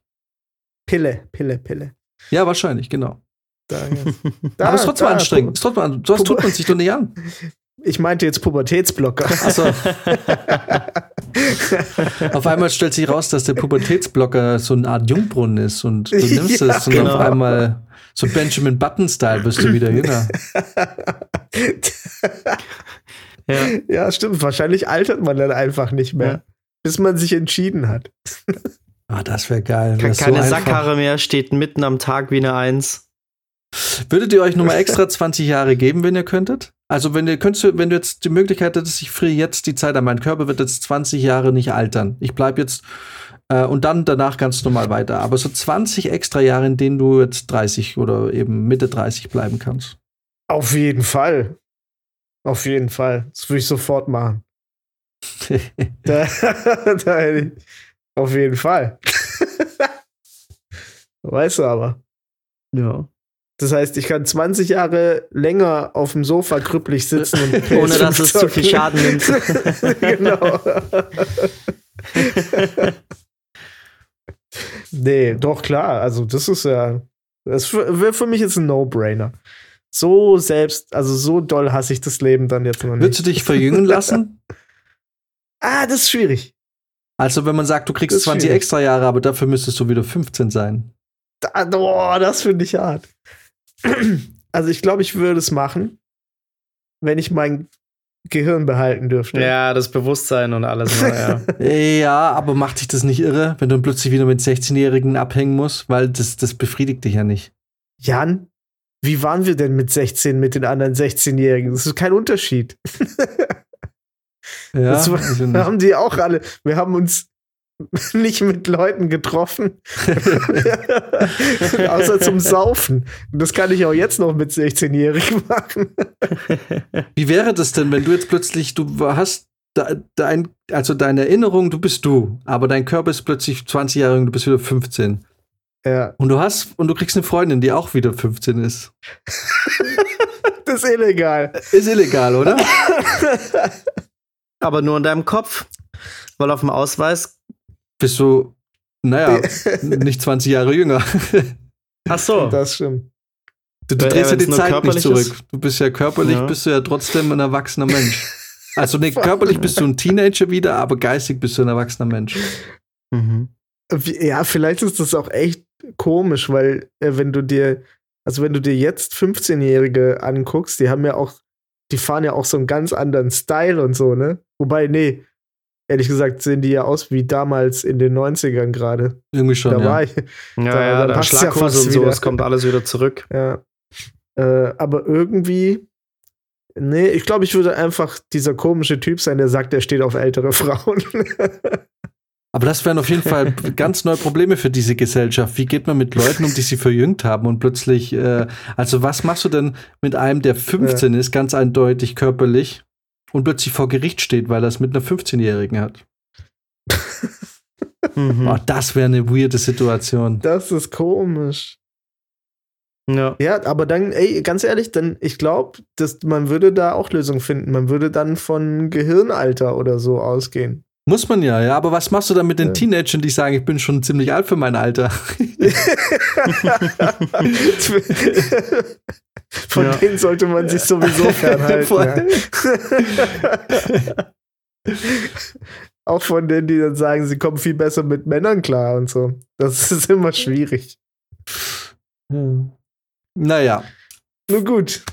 Pille, Pille, Pille. Ja, wahrscheinlich, genau. Da, da, Aber es ist trotzdem da, anstrengend. Es trotzdem, das tut man sich doch nicht an. Ich meinte jetzt Pubertätsblocker. Achso. auf einmal stellt sich raus, dass der Pubertätsblocker so eine Art Jungbrunnen ist und du nimmst ja, es und genau. auf einmal so Benjamin Button-Style bist du wieder jünger. ja. ja, stimmt. Wahrscheinlich altert man dann einfach nicht mehr. bis man sich entschieden hat. Ah, das wäre geil. Keine so Sackkarre mehr, steht mitten am Tag wie eine Eins. Würdet ihr euch nochmal extra 20 Jahre geben, wenn ihr könntet? Also, wenn ihr könntest, wenn du jetzt die Möglichkeit hättest, ich friere jetzt die Zeit an, mein Körper wird jetzt 20 Jahre nicht altern. Ich bleibe jetzt äh, und dann danach ganz normal weiter. Aber so 20 extra Jahre, in denen du jetzt 30 oder eben Mitte 30 bleiben kannst. Auf jeden Fall. Auf jeden Fall. Das würde ich sofort machen. da, da, auf jeden Fall. weißt du aber. Ja. Das heißt, ich kann 20 Jahre länger auf dem Sofa krüppelig sitzen und ohne dass es zu viel Schaden nimmt. genau. nee, doch klar. Also das ist ja, das wäre für mich jetzt ein No-Brainer. So selbst, also so doll hasse ich das Leben dann jetzt noch nicht. Würdest du dich verjüngen lassen? ah, das ist schwierig. Also wenn man sagt, du kriegst 20 schwierig. extra Jahre, aber dafür müsstest du wieder 15 sein. Da, oh, das finde ich hart. Also ich glaube, ich würde es machen, wenn ich mein Gehirn behalten dürfte. Ja, das Bewusstsein und alles. ja. ja, aber macht dich das nicht irre, wenn du plötzlich wieder mit 16-Jährigen abhängen musst? Weil das, das befriedigt dich ja nicht. Jan, wie waren wir denn mit 16 mit den anderen 16-Jährigen? Das ist kein Unterschied. ja, das haben die auch alle. Wir haben uns nicht mit Leuten getroffen. Außer zum Saufen. das kann ich auch jetzt noch mit 16-Jährigen machen. Wie wäre das denn, wenn du jetzt plötzlich, du hast dein, also deine Erinnerung, du bist du, aber dein Körper ist plötzlich 20 Jahre jung, du bist wieder 15. Ja. Und du hast, und du kriegst eine Freundin, die auch wieder 15 ist. das ist illegal. Ist illegal, oder? aber nur in deinem Kopf. Weil auf dem Ausweis bist du, naja, nicht 20 Jahre jünger. Ach so. Das stimmt. Du, du drehst ja die Zeit nicht zurück. Du bist ja körperlich, ja. bist du ja trotzdem ein erwachsener Mensch. Also nee, körperlich bist du ein Teenager wieder, aber geistig bist du ein erwachsener Mensch. Mhm. Ja, vielleicht ist das auch echt komisch, weil äh, wenn du dir, also wenn du dir jetzt 15-Jährige anguckst, die haben ja auch, die fahren ja auch so einen ganz anderen Style und so, ne? Wobei, nee, ehrlich gesagt sehen die ja aus wie damals in den 90ern gerade. Irgendwie schon. Da ja. war ich. Ja, da, ja, da Schlaghose ja und so, es kommt alles wieder zurück. Ja. Äh, aber irgendwie, nee, ich glaube, ich würde einfach dieser komische Typ sein, der sagt, er steht auf ältere Frauen. Aber das wären auf jeden Fall ganz neue Probleme für diese Gesellschaft. Wie geht man mit Leuten um, die sie verjüngt haben und plötzlich, äh, also was machst du denn mit einem, der 15 ja. ist, ganz eindeutig körperlich und plötzlich vor Gericht steht, weil er es mit einer 15-Jährigen hat. mhm. Boah, das wäre eine weirde Situation. Das ist komisch. Ja. ja, aber dann, ey, ganz ehrlich, dann, ich glaube, man würde da auch Lösungen finden. Man würde dann von Gehirnalter oder so ausgehen. Muss man ja, ja, aber was machst du dann mit den ja. Teenagern, die sagen, ich bin schon ziemlich alt für mein Alter? Von ja. denen sollte man sich sowieso fernhalten. ja. Auch von denen, die dann sagen, sie kommen viel besser mit Männern klar und so. Das ist immer schwierig. Hm. Naja. Nun gut.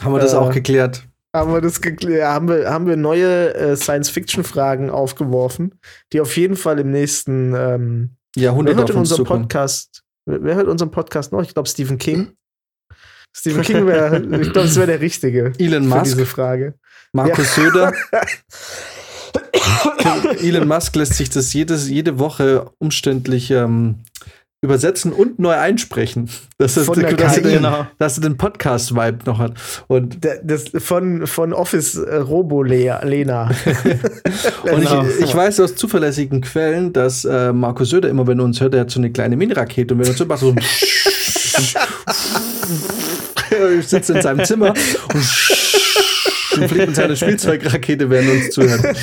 Haben wir das äh, auch geklärt? Haben wir das geklärt? Haben wir, haben wir neue äh, Science-Fiction-Fragen aufgeworfen, die auf jeden Fall im nächsten ähm, Jahrhundert wer hört in unserem Podcast. Wer, wer hört unseren Podcast noch? Ich glaube Stephen King. Stephen King wäre, ich glaube, das wäre der Richtige. Elon Musk. diese Frage. Markus ja. Söder. Elon Musk lässt sich das jedes, jede Woche umständlich ähm, übersetzen und neu einsprechen. Dass, er, dass, den, genau. dass er den Podcast-Vibe noch hat. Und das, von, von Office äh, Robo Lena. und ich, genau. ich, weiß aus zuverlässigen Quellen, dass äh, Markus Söder immer, wenn er uns hört, er hat so eine kleine Mini-Rakete und wenn er uns hört, macht so sitzt in seinem Zimmer und, und fliegt mit seiner Spielzeugrakete, während uns zuhört.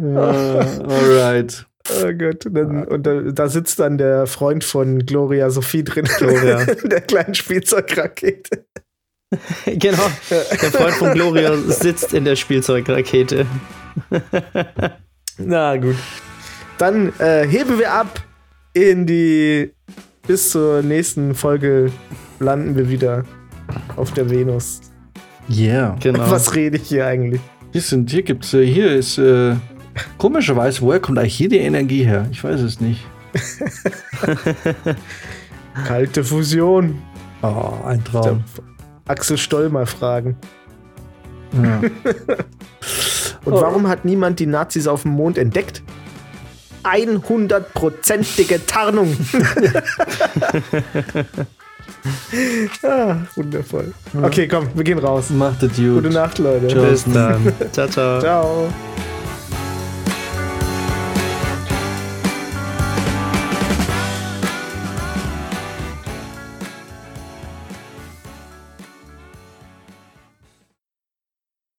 uh, alright. Oh Gott. Und, dann, und da, da, sitzt dann der Freund von Gloria Sophie drin. Gloria. der kleinen Spielzeugrakete. genau. Der Freund von Gloria sitzt in der Spielzeugrakete. Na gut. Dann äh, heben wir ab in die bis zur nächsten Folge landen wir wieder auf der Venus. Yeah. Genau. Was rede ich hier eigentlich? Hier, sind, hier gibt's, äh, hier ist, äh, komischerweise, woher kommt eigentlich hier die Energie her? Ich weiß es nicht. Kalte Fusion. Oh, ein Traum. Axel Stoll mal fragen. Ja. Und oh. warum hat niemand die Nazis auf dem Mond entdeckt? 100%ige Tarnung. ah, wundervoll. Okay, komm, wir gehen raus. Macht es gut. Gute Nacht, Leute. Bis dann. ciao, ciao. Ciao.